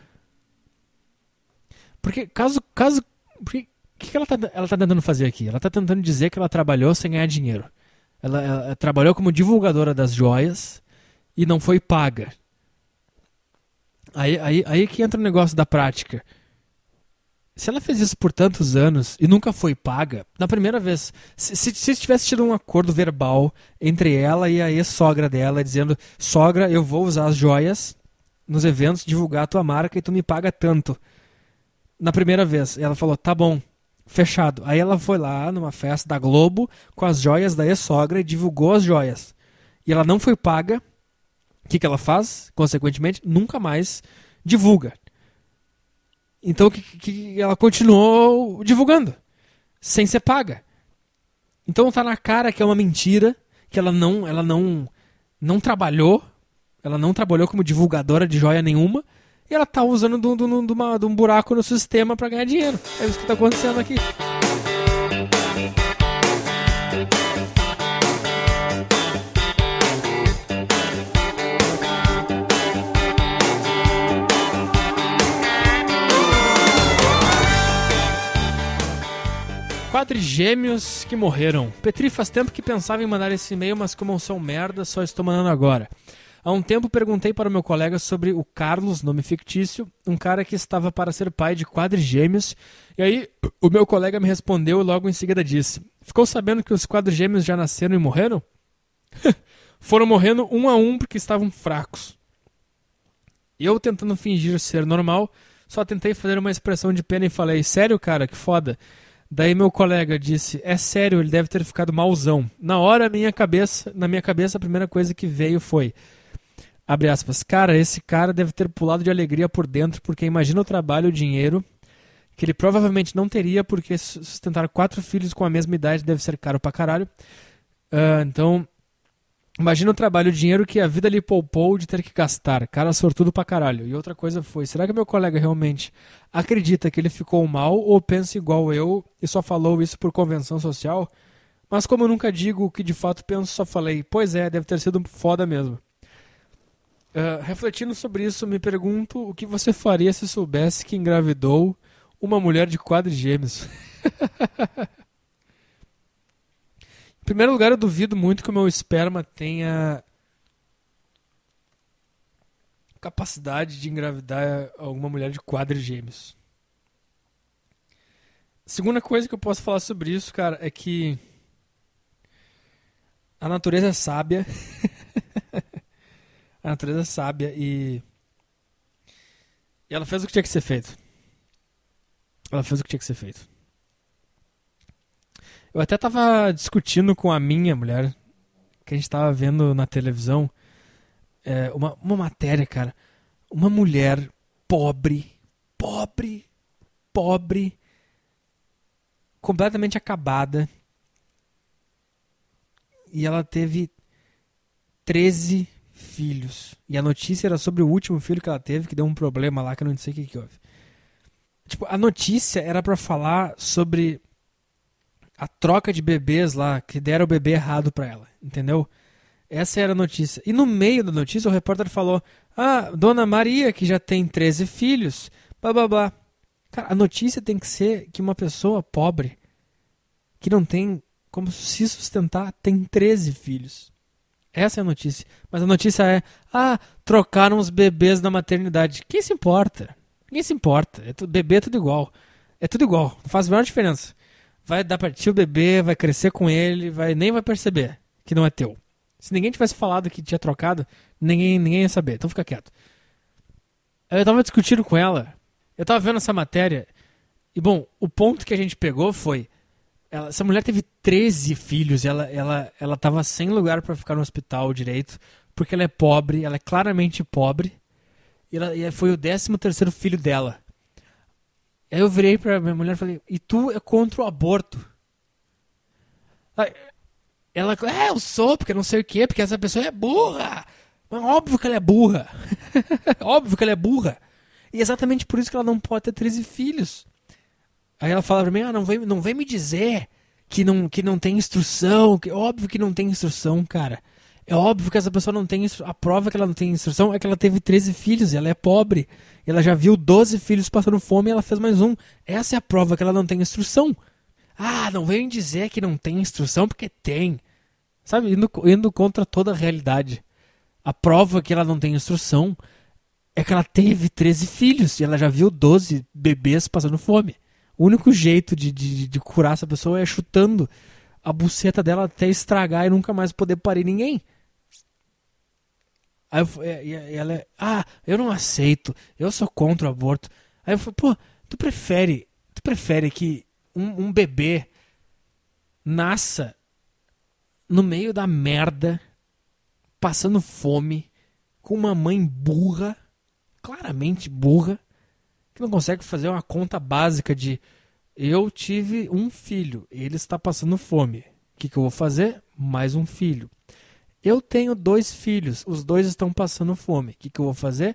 Porque caso. caso o que, que ela, está ela tá tentando fazer aqui? Ela está tentando dizer que ela trabalhou sem ganhar dinheiro. Ela, ela trabalhou como divulgadora das joias e não foi paga. Aí, aí, aí que entra o negócio da prática. Se ela fez isso por tantos anos e nunca foi paga, na primeira vez, se, se, se tivesse tido um acordo verbal entre ela e a ex-sogra dela, dizendo: Sogra, eu vou usar as joias nos eventos, divulgar a tua marca e tu me paga tanto. Na primeira vez, ela falou: Tá bom, fechado. Aí ela foi lá numa festa da Globo com as joias da ex-sogra e divulgou as joias. E ela não foi paga. O que, que ela faz? Consequentemente, nunca mais divulga. Então que, que ela continuou divulgando, sem ser paga. Então tá na cara que é uma mentira, que ela não, ela não, não trabalhou, ela não trabalhou como divulgadora de joia nenhuma, e ela tá usando de, um buraco no sistema para ganhar dinheiro. É isso que tá acontecendo aqui. Quadrigêmeos que morreram. Petri faz tempo que pensava em mandar esse e-mail, mas como eu sou merda, só estou mandando agora. Há um tempo perguntei para o meu colega sobre o Carlos, nome fictício, um cara que estava para ser pai de quadrigêmeos, e aí o meu colega me respondeu e logo em seguida disse: Ficou sabendo que os quadrigêmeos já nasceram e morreram? [laughs] Foram morrendo um a um porque estavam fracos. Eu, tentando fingir ser normal, só tentei fazer uma expressão de pena e falei: Sério, cara, que foda. Daí meu colega disse: "É sério, ele deve ter ficado malzão". Na hora, minha cabeça, na minha cabeça, a primeira coisa que veio foi abre aspas, cara, esse cara deve ter pulado de alegria por dentro, porque imagina o trabalho, o dinheiro que ele provavelmente não teria, porque sustentar quatro filhos com a mesma idade deve ser caro pra caralho. Uh, então, Imagina o trabalho, o dinheiro que a vida lhe poupou de ter que gastar. Cara sortudo pra caralho. E outra coisa foi: será que meu colega realmente acredita que ele ficou mal ou pensa igual eu e só falou isso por convenção social? Mas como eu nunca digo o que de fato penso, só falei: pois é, deve ter sido foda mesmo. Uh, refletindo sobre isso, me pergunto o que você faria se soubesse que engravidou uma mulher de quadrigêmeos. [laughs] Em primeiro lugar, eu duvido muito que o meu esperma tenha capacidade de engravidar alguma mulher de quadrigêmeos. Segunda coisa que eu posso falar sobre isso, cara, é que a natureza é sábia. [laughs] a natureza é sábia e... e ela fez o que tinha que ser feito. Ela fez o que tinha que ser feito. Eu até tava discutindo com a minha mulher, que a gente tava vendo na televisão, é, uma, uma matéria, cara. Uma mulher pobre, pobre, pobre, completamente acabada. E ela teve 13 filhos. E a notícia era sobre o último filho que ela teve, que deu um problema lá que eu não sei o que, que houve. Tipo, a notícia era para falar sobre a troca de bebês lá, que deram o bebê errado para ela, entendeu? Essa era a notícia. E no meio da notícia o repórter falou: Ah, Dona Maria, que já tem 13 filhos, blá blá blá. Cara, a notícia tem que ser que uma pessoa pobre, que não tem como se sustentar, tem 13 filhos. Essa é a notícia. Mas a notícia é: Ah, trocaram os bebês da maternidade. Quem se importa? Ninguém se importa. É tudo, bebê é tudo igual. É tudo igual. Não faz a menor diferença vai dar pra ti o bebê, vai crescer com ele, vai nem vai perceber que não é teu. Se ninguém tivesse falado que tinha trocado, ninguém, ninguém ia saber, então fica quieto. Eu tava discutindo com ela, eu tava vendo essa matéria, e bom, o ponto que a gente pegou foi: Ela, essa mulher teve 13 filhos. Ela, ela, ela tava sem lugar para ficar no hospital direito. Porque ela é pobre. Ela é claramente pobre. E, ela, e foi o 13 terceiro filho dela. Aí eu virei pra minha mulher e falei: E tu é contra o aborto? Ela, é, eu sou, porque não sei o quê, porque essa pessoa é burra. Mas óbvio que ela é burra. [laughs] óbvio que ela é burra. E exatamente por isso que ela não pode ter 13 filhos. Aí ela fala pra mim, ah, não vem, não vem me dizer que não, que não tem instrução. Que, óbvio que não tem instrução, cara. É óbvio que essa pessoa não tem A prova que ela não tem instrução é que ela teve 13 filhos e ela é pobre. Ela já viu 12 filhos passando fome e ela fez mais um. Essa é a prova que ela não tem instrução. Ah, não vem dizer que não tem instrução, porque tem. Sabe, indo, indo contra toda a realidade. A prova que ela não tem instrução é que ela teve 13 filhos e ela já viu 12 bebês passando fome. O único jeito de, de, de curar essa pessoa é chutando a buceta dela até estragar e nunca mais poder parir ninguém. Aí eu, e, ela ah, eu não aceito, eu sou contra o aborto. Aí eu falei, pô, tu prefere, tu prefere que um, um bebê nasça no meio da merda, passando fome, com uma mãe burra, claramente burra, que não consegue fazer uma conta básica de eu tive um filho, ele está passando fome. O que, que eu vou fazer? Mais um filho. Eu tenho dois filhos, os dois estão passando fome. O que, que eu vou fazer?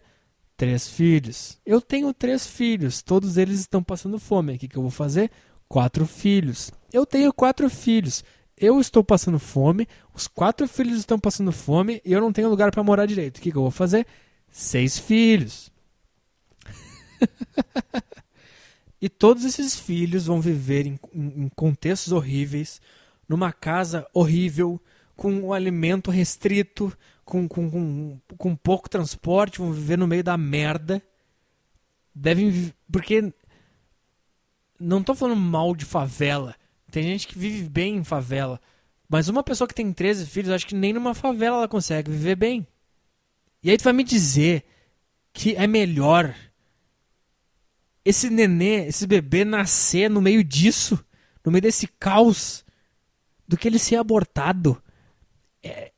Três filhos. Eu tenho três filhos, todos eles estão passando fome. O que, que eu vou fazer? Quatro filhos. Eu tenho quatro filhos. Eu estou passando fome, os quatro filhos estão passando fome e eu não tenho lugar para morar direito. O que, que eu vou fazer? Seis filhos. [laughs] e todos esses filhos vão viver em, em, em contextos horríveis, numa casa horrível, com um alimento restrito, com, com, com, com pouco transporte, vão viver no meio da merda. Devem. Porque. Não estou falando mal de favela. Tem gente que vive bem em favela. Mas uma pessoa que tem 13 filhos, acho que nem numa favela ela consegue viver bem. E aí tu vai me dizer que é melhor esse nenê, esse bebê nascer no meio disso, no meio desse caos, do que ele ser abortado. É,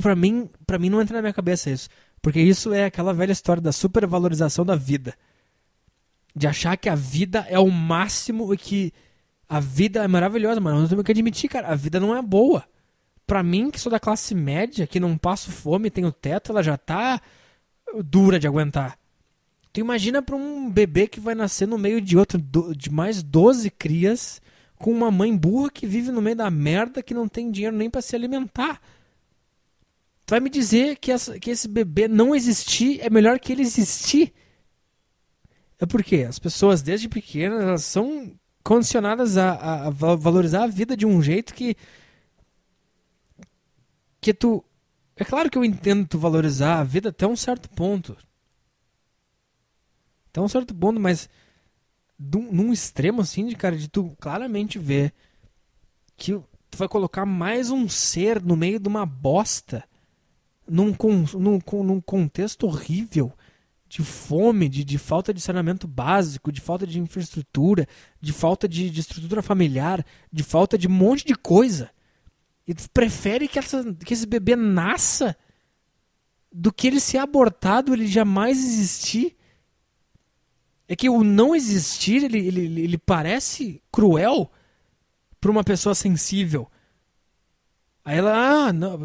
para mim, para mim não entra na minha cabeça isso, porque isso é aquela velha história da supervalorização da vida, de achar que a vida é o máximo e que a vida é maravilhosa, mas nós temos que admitir, cara, a vida não é boa. Pra mim, que sou da classe média, que não passo fome, tenho teto, ela já tá dura de aguentar. Tu imagina pra um bebê que vai nascer no meio de outro, de mais 12 crias, com uma mãe burra que vive no meio da merda, que não tem dinheiro nem para se alimentar. Tu vai me dizer que, essa, que esse bebê não existir é melhor que ele existir? É porque as pessoas desde pequenas elas são condicionadas a, a, valorizar a vida de um jeito que que tu é claro que eu entendo tu valorizar a vida até um certo ponto até um certo ponto mas num extremo assim de cara de tu claramente ver que tu vai colocar mais um ser no meio de uma bosta num, num, num contexto horrível de fome, de, de falta de saneamento básico, de falta de infraestrutura, de falta de, de estrutura familiar, de falta de um monte de coisa. E tu prefere que, essa, que esse bebê nasça do que ele ser abortado, ele jamais existir. É que o não existir, ele, ele, ele parece cruel para uma pessoa sensível. Aí ela, ah, não,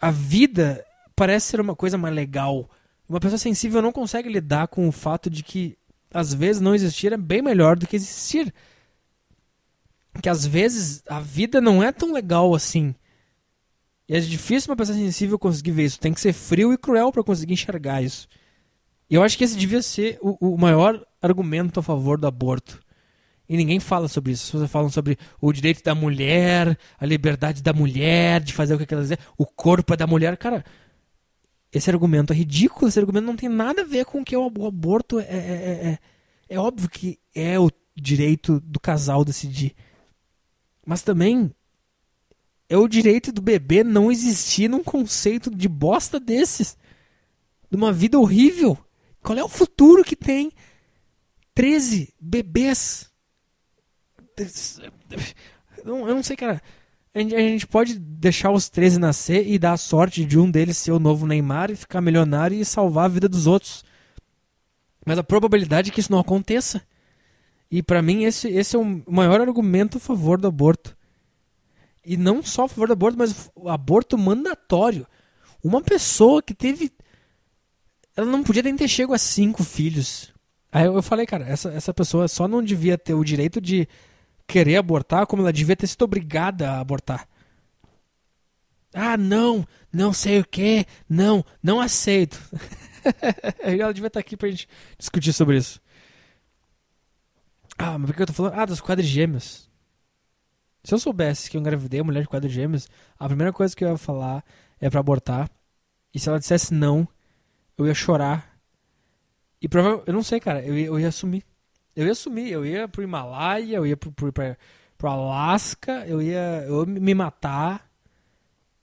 a vida parece ser uma coisa mais legal uma pessoa sensível não consegue lidar com o fato de que às vezes não existir é bem melhor do que existir. Que às vezes a vida não é tão legal assim. E é difícil uma pessoa sensível conseguir ver isso. Tem que ser frio e cruel para conseguir enxergar isso. E eu acho que esse devia ser o, o, maior argumento a favor do aborto. E ninguém fala sobre isso. As pessoas falam sobre o direito da mulher, a liberdade da mulher de fazer o que ela quiser, o corpo é da mulher. Cara, esse argumento é ridículo, esse argumento não tem nada a ver com o que o aborto é, é, é, é, é óbvio que é o direito do casal decidir. Mas também é o direito do bebê não existir num conceito de bosta desses. De uma vida horrível. Qual é o futuro que tem 13 bebês Eu não sei, cara. A gente, pode deixar os 13 nascer e dar a sorte de um deles ser o novo Neymar e ficar milionário e salvar a vida dos outros. Mas a probabilidade é que isso não aconteça. E para mim esse, esse é o maior argumento a favor do aborto. E não só a favor do aborto, mas o aborto mandatório. Uma pessoa que teve. Ela não podia nem ter chego a cinco filhos. Aí eu falei, cara, essa, essa pessoa só não devia ter o direito de querer abortar, como ela devia ter sido obrigada a abortar. Ah, não, não sei o que, não, não aceito. [laughs] ela devia estar aqui pra gente discutir sobre isso. Ah, mas por que eu tô falando? Ah, das quadrigêmeas. Se eu soubesse que eu engravidei a mulher de quadrigêmeas, a primeira coisa que eu ia falar é para abortar. E se ela dissesse não, eu ia chorar. E provavelmente, eu não sei, cara, eu ia, eu ia assumir. Eu ia sumir, eu ia pro Himalaia, eu ia pro, pro, pro, pro Alasca, eu ia, eu ia me matar.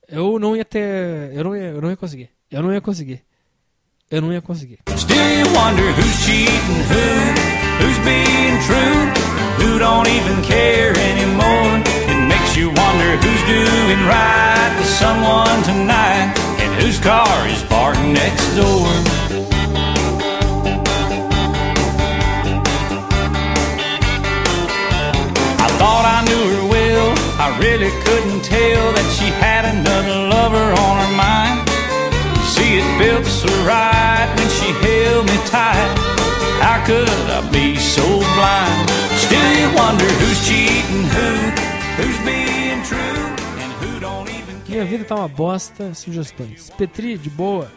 Eu não ia ter. Eu não ia, eu não ia conseguir. Eu não ia conseguir. Eu não ia conseguir. Still you wonder who's cheating who, who's being true, who don't even care anymore. It makes you wonder who's doing right with someone tonight, whose car is parked next door. I thought I knew her well, I really couldn't tell that she had another lover on her mind. See, it felt so right when she held me tight. How could I be so blind? Still, you wonder who's cheating who, who's being true, Minha vida tá uma bosta. Sugestões. Petri, de boa.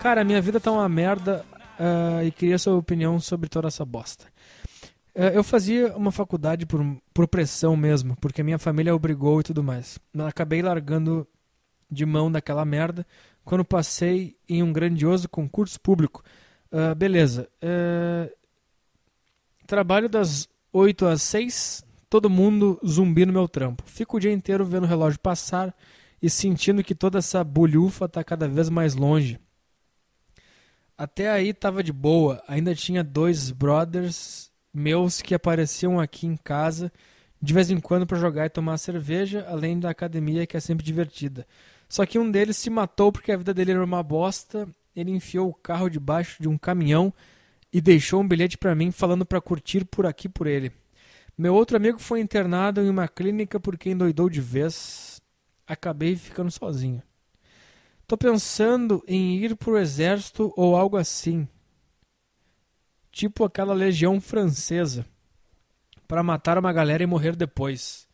Cara, minha vida tá uma merda uh, e queria sua opinião sobre toda essa bosta. É, eu fazia uma faculdade por, por pressão mesmo, porque minha família obrigou e tudo mais. Acabei largando de mão daquela merda quando passei em um grandioso concurso público. Uh, beleza. Uh, trabalho das 8 às 6, todo mundo zumbi no meu trampo. Fico o dia inteiro vendo o relógio passar e sentindo que toda essa bolhufa está cada vez mais longe. Até aí tava de boa, ainda tinha dois brothers meus que apareciam aqui em casa de vez em quando para jogar e tomar cerveja, além da academia que é sempre divertida. Só que um deles se matou porque a vida dele era uma bosta. Ele enfiou o carro debaixo de um caminhão e deixou um bilhete para mim falando para curtir por aqui por ele. Meu outro amigo foi internado em uma clínica porque endoidou de vez. Acabei ficando sozinho. Tô pensando em ir pro exército ou algo assim tipo aquela legião francesa, para matar uma galera e morrer depois.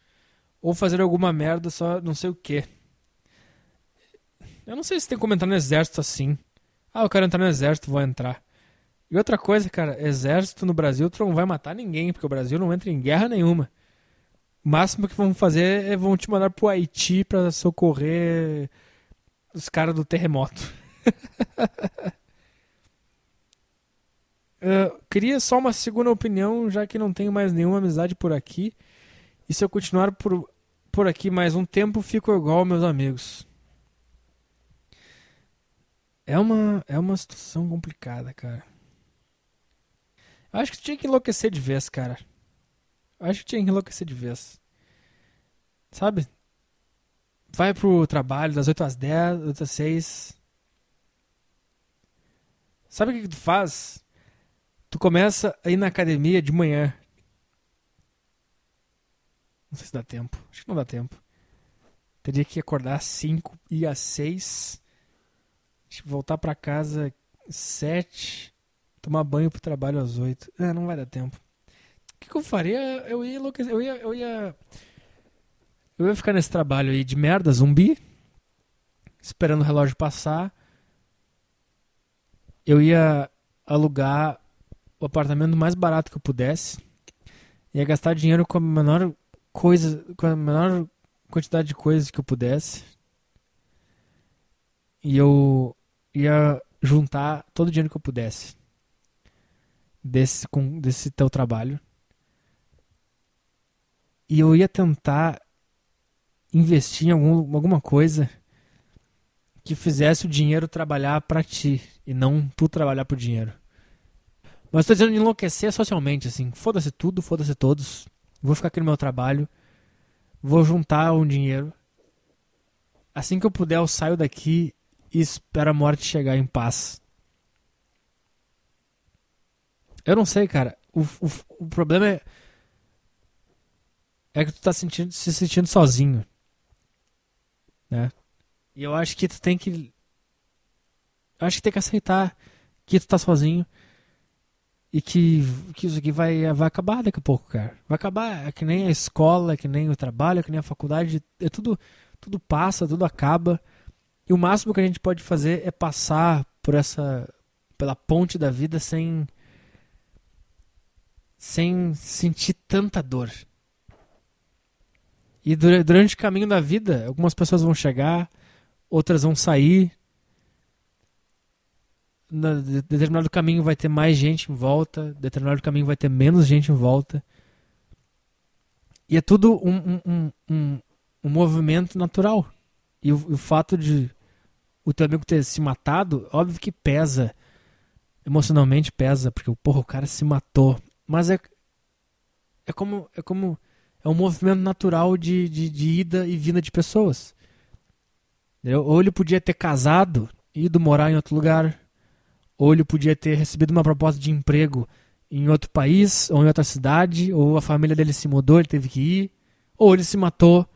Ou fazer alguma merda, só não sei o que. Eu não sei se tem como entrar no exército assim. Ah, eu quero entrar no exército, vou entrar. E outra coisa, cara, exército no Brasil, tu não vai matar ninguém, porque o Brasil não entra em guerra nenhuma. O máximo que vão fazer é vão te mandar pro Haiti para socorrer os caras do terremoto. Uh, [laughs] queria só uma segunda opinião, já que não tenho mais nenhuma amizade por aqui. E se eu continuar por, por aqui mais um tempo, fico igual meus amigos. É uma, é uma situação complicada, cara. Eu acho que tinha que enlouquecer de vez, cara. Acho que tinha que enlouquecer de vez. Sabe? Vai pro trabalho das 8 às 10, 8 às 6. Sabe o que, que tu faz? Tu começa a ir na academia de manhã. Não sei se dá tempo. Acho que não dá tempo. Teria que acordar às 5 e às 6. Voltar para casa às 7. Tomar banho pro trabalho às 8. É, não vai dar tempo. O que, que eu faria? Eu ia enlouquecer. Eu ia, eu ia. Eu ia ficar nesse trabalho aí de merda, zumbi. Esperando o relógio passar. Eu ia alugar o apartamento mais barato que eu pudesse. Ia gastar dinheiro com a menor coisa, com a menor quantidade de coisas que eu pudesse. E eu ia juntar todo o dinheiro que eu pudesse desse com desse teu trabalho. E eu ia tentar investir em algum, alguma coisa que fizesse o dinheiro trabalhar para ti e não tu trabalhar pro dinheiro. Mas tô dizendo de enlouquecer socialmente, assim. Foda-se tudo, foda-se todos. Vou ficar aqui no meu trabalho. vou juntar um dinheiro. Assim que eu puder, eu saio daqui e espero a morte chegar em paz. Eu não sei, cara. O, o, o problema é. É que tu tá sentindo, se sentindo sozinho. Né? E eu acho que tu tem que. Eu acho que tem que aceitar que tu tá sozinho. E que, que isso aqui vai, vai acabar daqui a pouco, cara. Vai acabar. É que nem a escola, é que nem o trabalho, é que nem a faculdade. É tudo, tudo passa, tudo acaba. E o máximo que a gente pode fazer é passar por essa. pela ponte da vida sem. sem sentir tanta dor. E durante o caminho da vida, algumas pessoas vão chegar, outras vão sair. Determinado caminho vai ter mais gente em volta, determinado caminho vai ter menos gente em volta. E é tudo um, um, um, um movimento natural. E o, o, fato de o teu amigo ter se matado, óbvio que pesa. Emocionalmente pesa, porque porra, o cara se matou. Mas é, é como. É como é um movimento natural de, de, de ida e vinda de pessoas. Entendeu? Ou ele podia ter casado, ido morar em outro lugar, ou ele podia ter recebido uma proposta de emprego em outro país, ou em outra cidade, ou a família dele se mudou, ele teve que ir, ou ele se matou,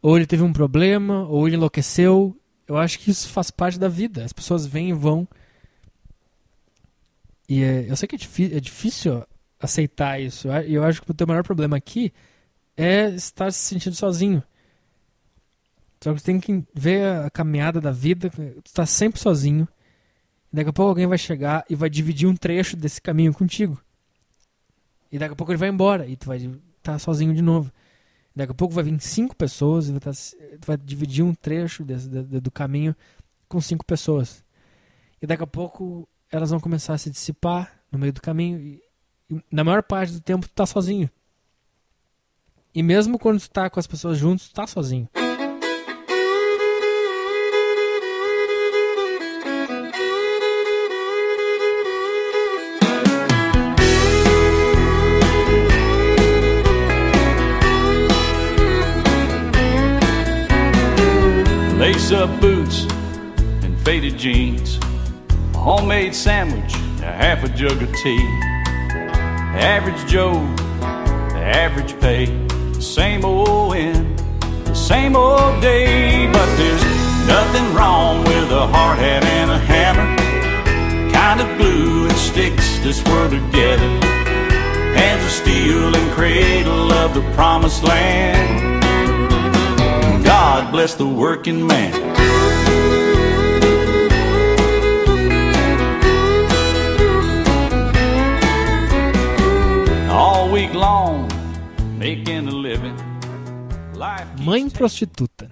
ou ele teve um problema, ou ele enlouqueceu. Eu acho que isso faz parte da vida. As pessoas vêm e vão. E é, eu sei que é, é difícil aceitar isso. E eu acho que o teu maior problema aqui é estar se sentindo sozinho. Só que você tem que ver a caminhada da vida, tu está sempre sozinho. Daqui a pouco alguém vai chegar e vai dividir um trecho desse caminho contigo. E daqui a pouco ele vai embora e tu vai estar tá sozinho de novo. Daqui a pouco vai vir cinco pessoas e vai tá, tu vai dividir um trecho desse, do, do caminho com cinco pessoas. E daqui a pouco elas vão começar a se dissipar no meio do caminho. E, e na maior parte do tempo tu tá sozinho. E mesmo quando tu tá com as pessoas juntos, tu tá sozinho. Lace up boots and faded jeans, a homemade sandwich, a half a jug of tea. Average Joe, the average pay the same old end, the same old day. But there's nothing wrong with a hard hat and a hammer. Kind of glue and sticks this world together. Hands of steel and cradle of the promised land. God bless the working man. All week long Mãe prostituta.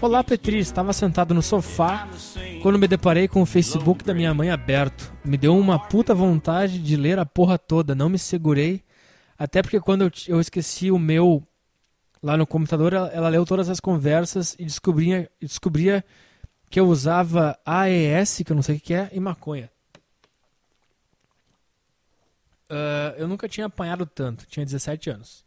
Olá, Petri. Estava sentado no sofá quando me deparei com o Facebook da minha mãe aberto. Me deu uma puta vontade de ler a porra toda. Não me segurei. Até porque quando eu, esqueci o meu lá no computador, ela, ela leu todas as conversas e descobria, descobria que eu usava AES, que eu não sei o que é, e maconha. Uh, eu nunca tinha apanhado tanto, tinha 17 anos.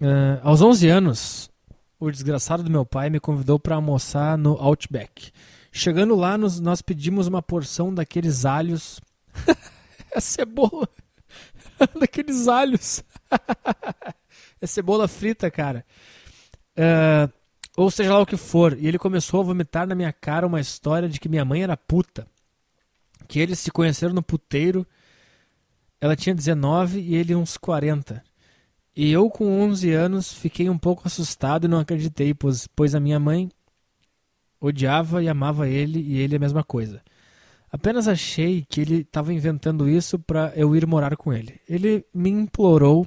Uh, aos 11 anos, o desgraçado do meu pai me convidou para almoçar no Outback. Chegando lá, nos, nós pedimos uma porção daqueles alhos. [laughs] é cebola! [laughs] daqueles alhos! [laughs] é cebola frita, cara. Uh, ou seja lá o que for. E ele começou a vomitar na minha cara uma história de que minha mãe era puta. Que eles se conheceram no puteiro. Ela tinha 19 e ele uns 40. E eu, com 11 anos, fiquei um pouco assustado e não acreditei, pois, pois a minha mãe odiava e amava ele e ele a mesma coisa. Apenas achei que ele estava inventando isso para eu ir morar com ele. Ele me implorou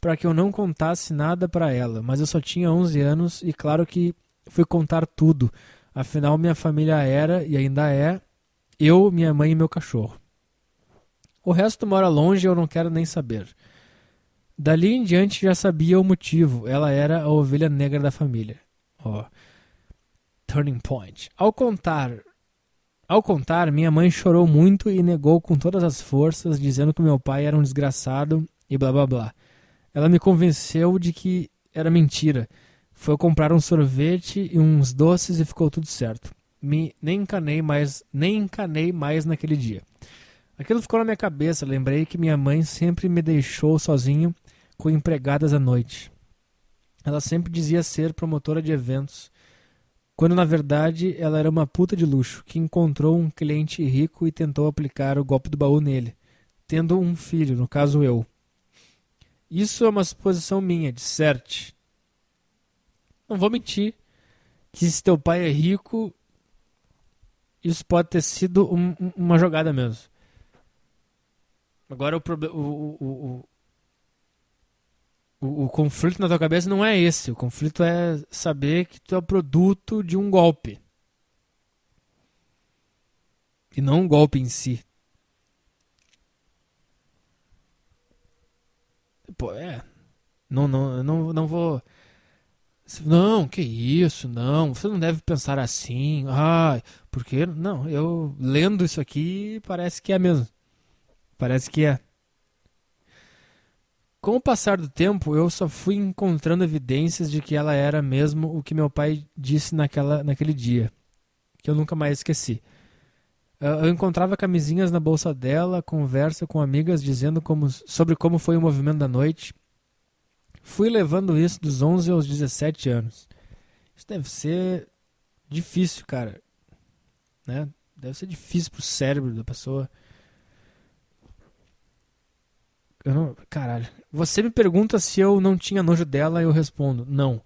para que eu não contasse nada para ela, mas eu só tinha 11 anos e claro que fui contar tudo. Afinal, minha família era e ainda é eu, minha mãe e meu cachorro. O resto mora longe e eu não quero nem saber. Dali em diante já sabia o motivo. Ela era a ovelha negra da família. Ó. Turning point. Ao contar, ao contar, minha mãe chorou muito e negou com todas as forças, dizendo que meu pai era um desgraçado e blá blá blá. Ela me convenceu de que era mentira. Foi comprar um sorvete e uns doces e ficou tudo certo. Me, nem encanei mais, nem encanei mais naquele dia. Aquilo ficou na minha cabeça. Lembrei que minha mãe sempre me deixou sozinho com empregadas à noite. Ela sempre dizia ser promotora de eventos, quando na verdade ela era uma puta de luxo que encontrou um cliente rico e tentou aplicar o golpe do baú nele, tendo um filho, no caso eu. Isso é uma suposição minha, de certo. Não vou mentir que se teu pai é rico, isso pode ter sido um, uma jogada mesmo. Agora o, o, o, o, conflito na tua cabeça não é esse. O conflito é saber que tu é produto de um golpe. E não um golpe em si. Pô, é. Não, não, não, não vou. Não, que isso, não. Você não deve pensar assim. Ah, porque. Não, eu lendo isso aqui parece que é mesmo. Parece que é. Com o passar do tempo, eu só fui encontrando evidências de que ela era mesmo o que meu pai disse naquela, naquele dia, que eu nunca mais esqueci. Eu encontrava camisinhas na bolsa dela, conversa com amigas dizendo como, sobre como foi o movimento da noite. Fui levando isso dos 11 aos 17 anos. Isso deve ser difícil, cara. Né? Deve ser difícil pro cérebro da pessoa. Eu não, caralho. Você me pergunta se eu não tinha nojo dela e eu respondo: não.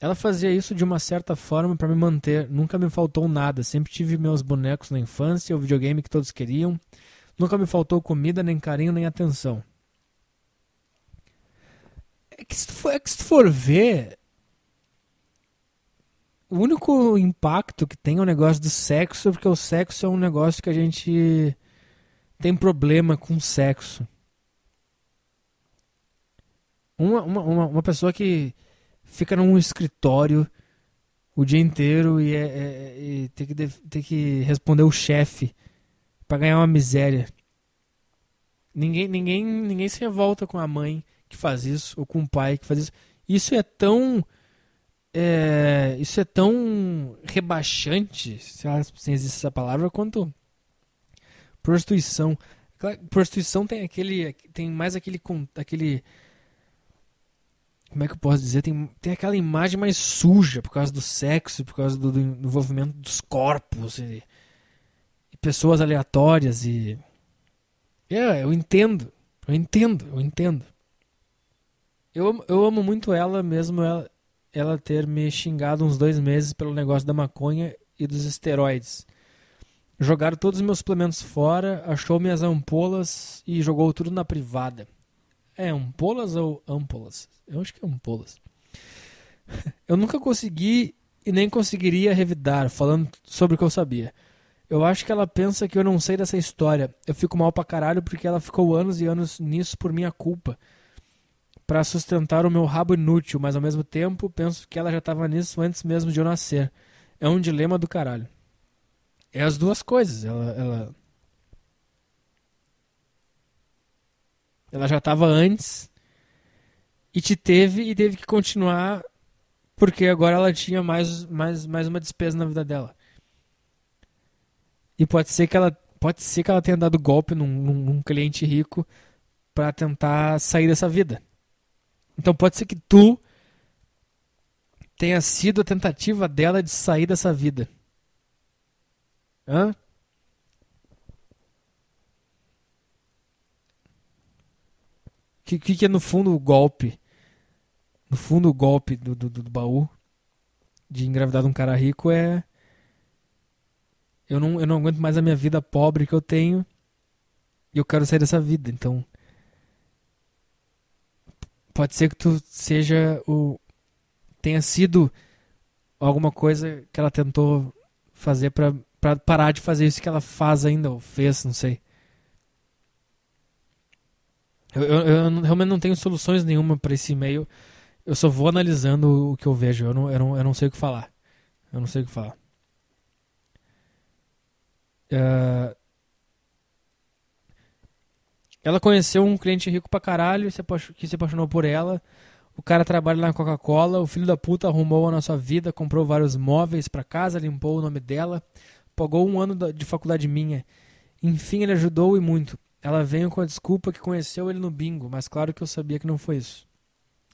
Ela fazia isso de uma certa forma para me manter. Nunca me faltou nada. Sempre tive meus bonecos na infância, o videogame que todos queriam. Nunca me faltou comida, nem carinho, nem atenção. É que se tu for, é que se tu for ver. O único impacto que tem é o negócio do sexo, porque o sexo é um negócio que a gente tem problema com sexo. Uma, uma, uma, pessoa que fica num escritório o dia inteiro e, é, é, e tem, que, tem que responder o chefe para ganhar uma miséria. Ninguém, ninguém, ninguém se revolta com a mãe que faz isso ou com o pai que faz isso. Isso é tão é, isso é tão rebaixante, se existe essa palavra, quanto prostituição. Prostituição tem aquele tem mais aquele aquele como é que eu posso dizer? Tem, tem aquela imagem mais suja por causa do sexo, por causa do, do envolvimento dos corpos e, e, pessoas aleatórias e. É, eu entendo. Eu entendo, eu entendo. Eu, eu amo muito ela, mesmo ela, ela ter me xingado uns dois meses pelo negócio da maconha e dos esteroides. Jogaram todos os meus suplementos fora, achou minhas ampolas e jogou tudo na privada. É, ampolas ou ampolas? Eu acho que é ampolas. [laughs] Eu nunca consegui e nem conseguiria revidar falando sobre o que eu sabia. Eu acho que ela pensa que eu não sei dessa história. Eu fico mal pra caralho porque ela ficou anos e anos nisso por minha culpa. para sustentar o meu rabo inútil, mas ao mesmo tempo penso que ela já tava nisso antes mesmo de eu nascer. É um dilema do caralho. É as duas coisas. Ela, ela Ela já estava antes e te teve e teve que continuar porque agora ela tinha mais, mais, mais uma despesa na vida dela. E pode ser que ela pode ser que ela tenha dado golpe num, num, num cliente rico para tentar sair dessa vida. Então pode ser que tu tenha sido a tentativa dela de sair dessa vida. Hã? Que, que, é no fundo o golpe? No fundo o golpe do, do, do baú de engravidar de um cara rico é eu não, eu não aguento mais a minha vida pobre que eu tenho e eu quero sair dessa vida. Então, pode ser que tu seja o tenha sido alguma coisa que ela tentou fazer para parar de fazer isso que ela faz ainda ou fez, não sei. Eu, eu, eu, realmente não tenho soluções nenhuma para esse e-mail. Eu só vou analisando o que eu vejo. Eu não, eu não, eu não sei o que falar. Eu não sei o que falar. Uh, ela conheceu um cliente rico pra caralho que se apaixonou por ela. O cara trabalha na Coca-Cola, o filho da puta arrumou a nossa vida, comprou vários móveis pra casa, limpou o nome dela, pagou um ano de faculdade minha. Enfim, ele ajudou e muito. Ela veio com a desculpa que conheceu ele no bingo, mas claro que eu sabia que não foi isso.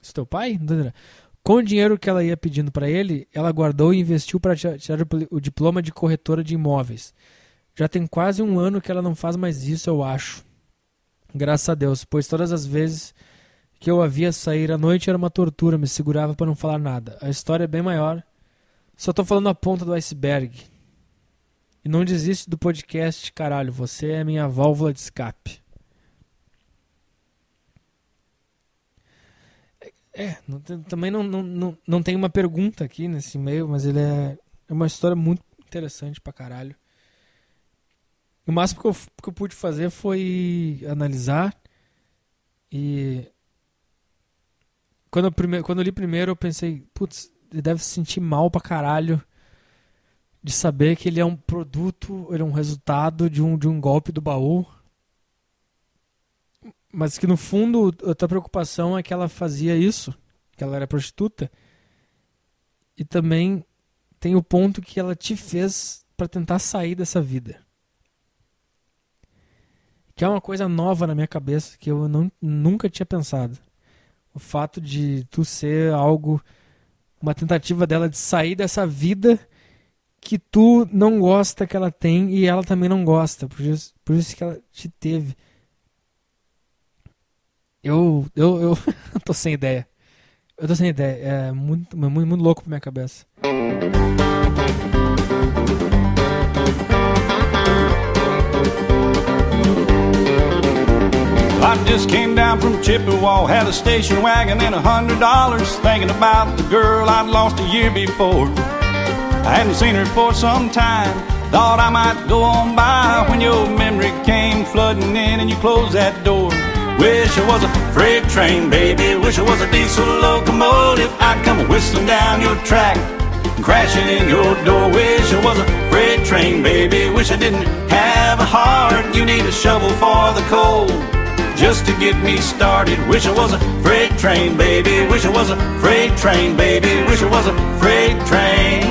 Isso teu pai? Com o dinheiro que ela ia pedindo pra ele, ela guardou e investiu para tirar o diploma de corretora de imóveis. Já tem quase um ano que ela não faz mais isso, eu acho. Graças a Deus, pois todas as vezes que eu a via sair à noite era uma tortura, me segurava para não falar nada. A história é bem maior. Só tô falando a ponta do iceberg. E não desiste do podcast, caralho. Você é minha válvula de escape. É, não tem- também não, não, não, não tem uma pergunta aqui nesse e-mail, mas ele é, é uma história muito interessante pra caralho. O máximo que eu, que eu pude fazer foi analisar e quando eu, prime... quando eu li primeiro eu pensei, putz, ele deve se sentir mal pra caralho de saber que ele é um produto, ele é um resultado de um, de um golpe do baú. Mas que no fundo a tua preocupação é que ela fazia isso, que ela era prostituta. E também tem o ponto que ela te fez pra tentar sair dessa vida. Que é uma coisa nova na minha cabeça que eu não, nunca tinha pensado. O fato de tu ser algo, uma tentativa dela de sair dessa vida que tu não gosta que ela tem e ela também não gosta. Por isso, por isso que ela te teve. Eu, eu, eu [laughs] tô sem ideia. Eu tô sem ideia. É muito, muito, muito louco pra minha cabeça. I just came down from Chippewa, had a station wagon and a hundred dollars, thinking about the girl I'd lost a year before. I hadn't seen her for some time, thought I might go on by when your memory came flooding in and you closed that door. Wish I was a freight train, baby. Wish I was a diesel locomotive. I'd come whistling down your track crashing in your door. Wish I was a freight train, baby. Wish I didn't have a heart. You need a shovel for the coal just to get me started. Wish I was a freight train, baby. Wish I was a freight train, baby. Wish I was a freight train.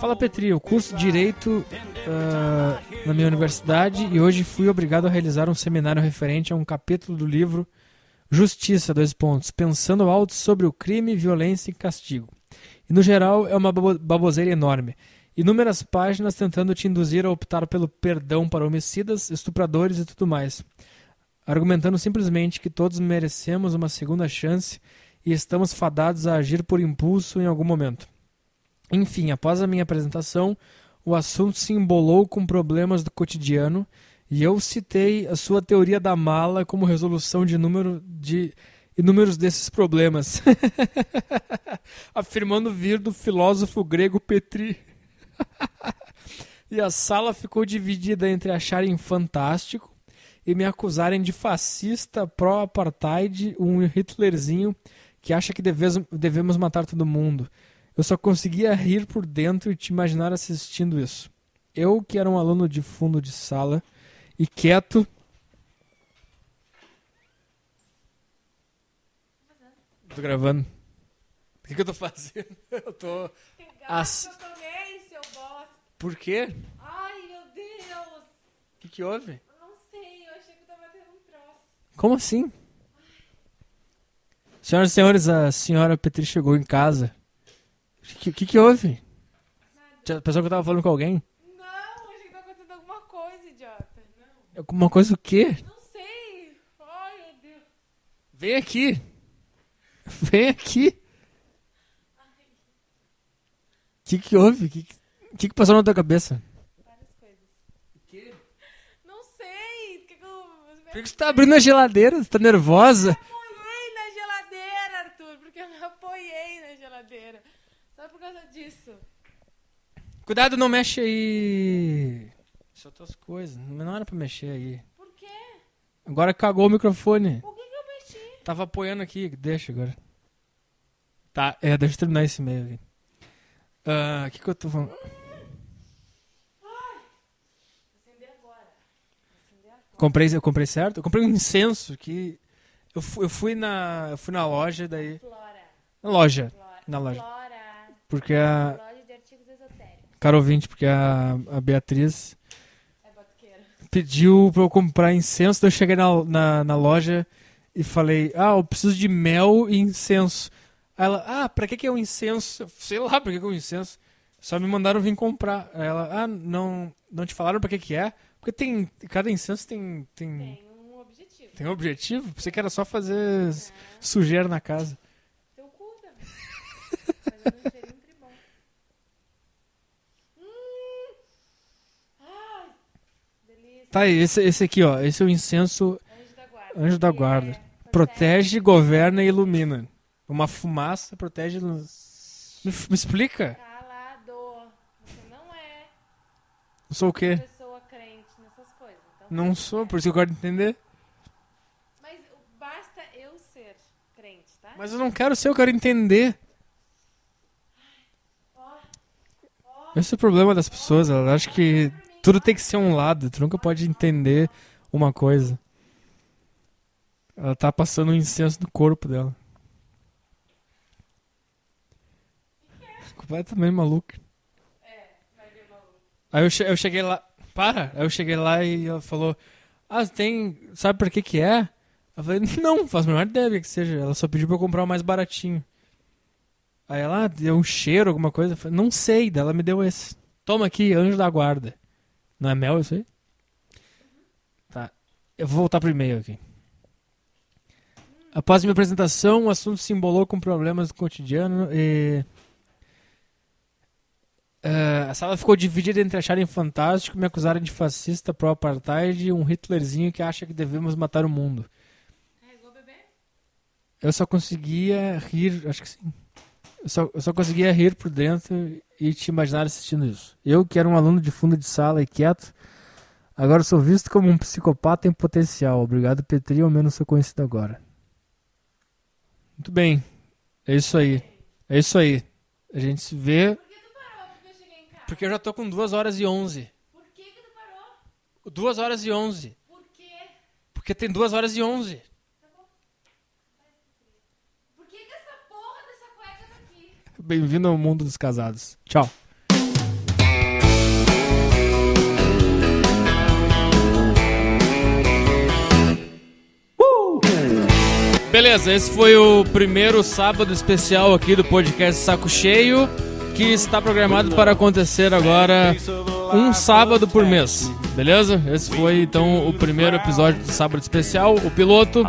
Fala Petri, eu curso Direito ah, na minha universidade e hoje fui obrigado a realizar um seminário referente a um capítulo do livro Justiça, dois pontos, pensando alto sobre o crime, violência e castigo. E no geral é uma babo- baboseira enorme. Inúmeras páginas tentando te induzir a optar pelo perdão para homicidas, estupradores e tudo mais. Argumentando simplesmente que todos merecemos uma segunda chance e estamos fadados a agir por impulso em algum momento. Enfim, após a minha apresentação, o assunto se embolou com problemas do cotidiano e eu citei a sua teoria da mala como resolução de número de inúmeros desses problemas, [laughs] afirmando vir do filósofo grego Petri. [laughs] e a sala ficou dividida entre acharem fantástico e me acusarem de fascista, pró-apartheid, um Hitlerzinho que acha que deves- devemos matar todo mundo. Eu só conseguia rir por dentro e te imaginar assistindo isso. Eu, que era um aluno de fundo de sala e quieto. Tô gravando. O que, que eu tô fazendo? [laughs] Eu tô. As- Gato, eu tomei, seu bosta. Por quê? Ai, meu Deus. O que, que houve? Eu não sei, eu achei que eu tava tendo um troço. Como assim? Senhoras e senhores, a senhora Petri chegou em casa. O que, que, que houve? Já Pensou que eu tava falando com alguém? Não, achei que tava acontecendo alguma coisa, idiota. Não, Alguma coisa o quê? não sei. Ai, meu Deus. Vem aqui. Vem aqui. O que, que houve? O que, que, que passou na tua cabeça? Várias coisas. Não sei. Por que, que eu. Por que você tá abrindo a geladeira? Você tá nervosa? Isso. Cuidado, não mexe aí. Só é tuas coisas. Não era pra mexer aí. Por quê? Agora cagou o microfone. Por que, que eu mexi? Tava apoiando aqui. Deixa agora. Tá, é, deixa eu terminar esse e-mail aqui. Ah, o uh, que que eu tô falando? Comprei, eu comprei certo? Eu comprei um incenso que. Eu fui, eu fui, na, eu fui na loja, daí. Flora. Na loja. Flora. Na loja. Flora. Porque a. Caro ouvinte, porque a, a Beatriz É pediu pra eu comprar incenso, daí eu cheguei na, na, na loja e falei, ah, eu preciso de mel e incenso. Aí ela, ah, pra que que é um incenso? Eu, Sei lá pra que que é um incenso. Só me mandaram vir comprar. Aí ela, ah, não, não te falaram pra que que é? Porque tem, cada incenso tem, tem, Tem um objetivo. tem um objetivo. Pensei que era só fazer s- sujeira na casa. Teu cu também. [laughs] Fazendo um cheirinho tribom. Hum. Ai. Delícia. Tá aí, esse, esse aqui, ó, esse é o incenso Anjo da guarda. Anjo da guarda. é- protege, governa e ilumina. Uma fumaça protege... e Me, me explica? Calado. Você não é Eu sou o quê? pessoa crente nessas coisas. Então, Não sou, por isso que eu quero entender. Mas basta eu ser crente, tá? Mas eu não quero ser, eu quero entender. Esse é o problema das pessoas, elas acham que tudo tem que ser um lado, tu nunca pode entender uma coisa. Ela tá passando um incenso no corpo dela. Completamente maluca. vai ver maluco. Aí eu, che- eu cheguei lá. Para! Aí eu cheguei lá e ela falou: Ah, tem. Sabe pra que que é? Eu falei: [laughs] Não, faz a menor ideia que que seja. Ela só pediu pra eu comprar o mais baratinho. Aí ela ah, deu um cheiro, alguma coisa. Eu falei: Não sei. Daí ela me deu esse. Toma aqui, anjo da guarda. Não é mel isso aí? Tá. Eu vou voltar pro e-mail aqui. Após minha apresentação, o assunto se embolou com problemas do cotidiano e. Eh, a sala ficou dividida entre acharem fantástico, me acusarem de fascista pró-apartheid e um Hitlerzinho que acha que devemos matar o mundo. Bebê? Eu só conseguia rir, acho que sim. Eu só, eu só conseguia rir por dentro e te imaginar assistindo isso. Eu, que era um aluno de fundo de sala e quieto, agora sou visto como um psicopata em potencial. Obrigado, Petri, ao menos sou conhecido agora. Muito bem. É isso aí. É isso aí. A gente se vê Por que tu parou porque eu cheguei em casa? porque eu já tô com 2 horas e 11. Por que que tu parou? 2 horas e 11. Por quê? Porque tem 2 horas e 11. Por que que essa porra dessa cueca tá aqui? Bem-vindo ao mundo dos casados. Tchau. Beleza, esse foi o primeiro sábado especial aqui do podcast Saco Cheio, que está programado para acontecer agora um sábado por mês. Beleza? Esse foi então o primeiro episódio do sábado especial, o piloto.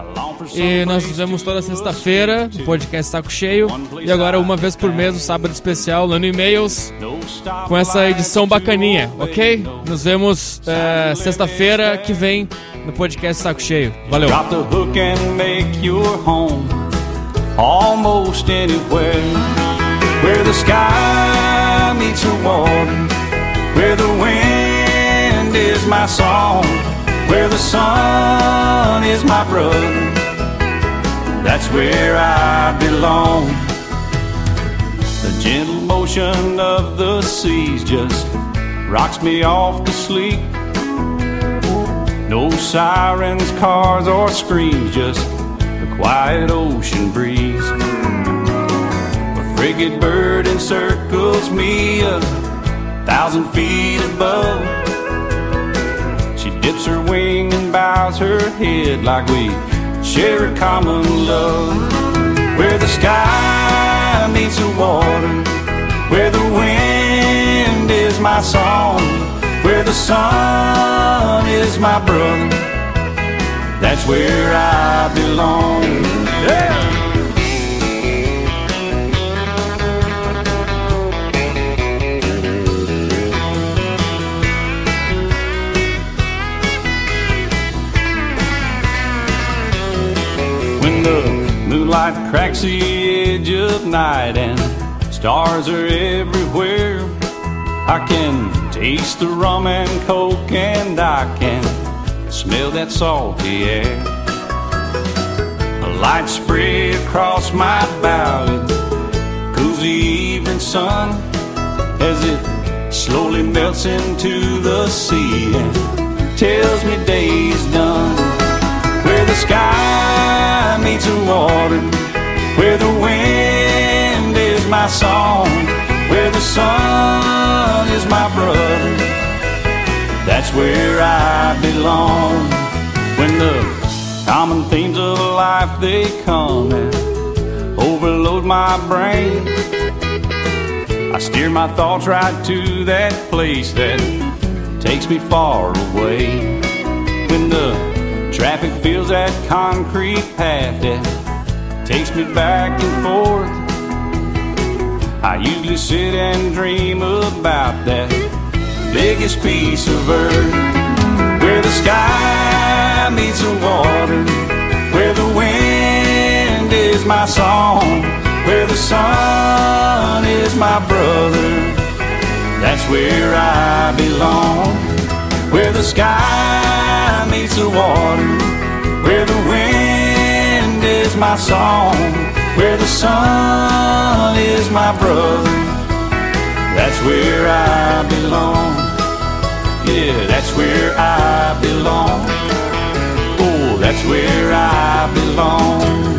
E nós fizemos toda sexta-feira o podcast Saco Cheio. E agora, uma vez por mês, o sábado especial, lendo e-mails com essa edição bacaninha, ok? Nos vemos eh, sexta-feira que vem no podcast Saco Cheio. Valeu! Where the sky meets the water, where the wind is my song, where the sun is my brother. That's where I belong. The gentle motion of the seas just rocks me off to sleep. No sirens, cars, or screams, just the quiet ocean breeze. A frigate bird encircles me a thousand feet above. She dips her wing and bows her head like we share a common love. Where the sky meets the water, where the wind is my song, where the sun is my brother. That's where I belong. Yeah. Moonlight cracks the edge of night and stars are everywhere, I can taste the rum and coke and I can smell that salty air. A light spray across my it cools the evening sun as it slowly melts into the sea. And tells me day's done. Where the sky meets the water, where the wind is my song, where the sun is my brother. That's where I belong. When the common themes of life they come and overload my brain. I steer my thoughts right to that place that takes me far away. When the traffic fills that concrete path that takes me back and forth, I usually sit and dream about that biggest piece of earth where the sky meets the water, where the wind is my song, where the sun is my brother. That's where I belong. Where the sky meets the water, where the wind is my song, where the sun is my brother. That's where I belong. Yeah, that's where I belong. Oh, that's where I belong.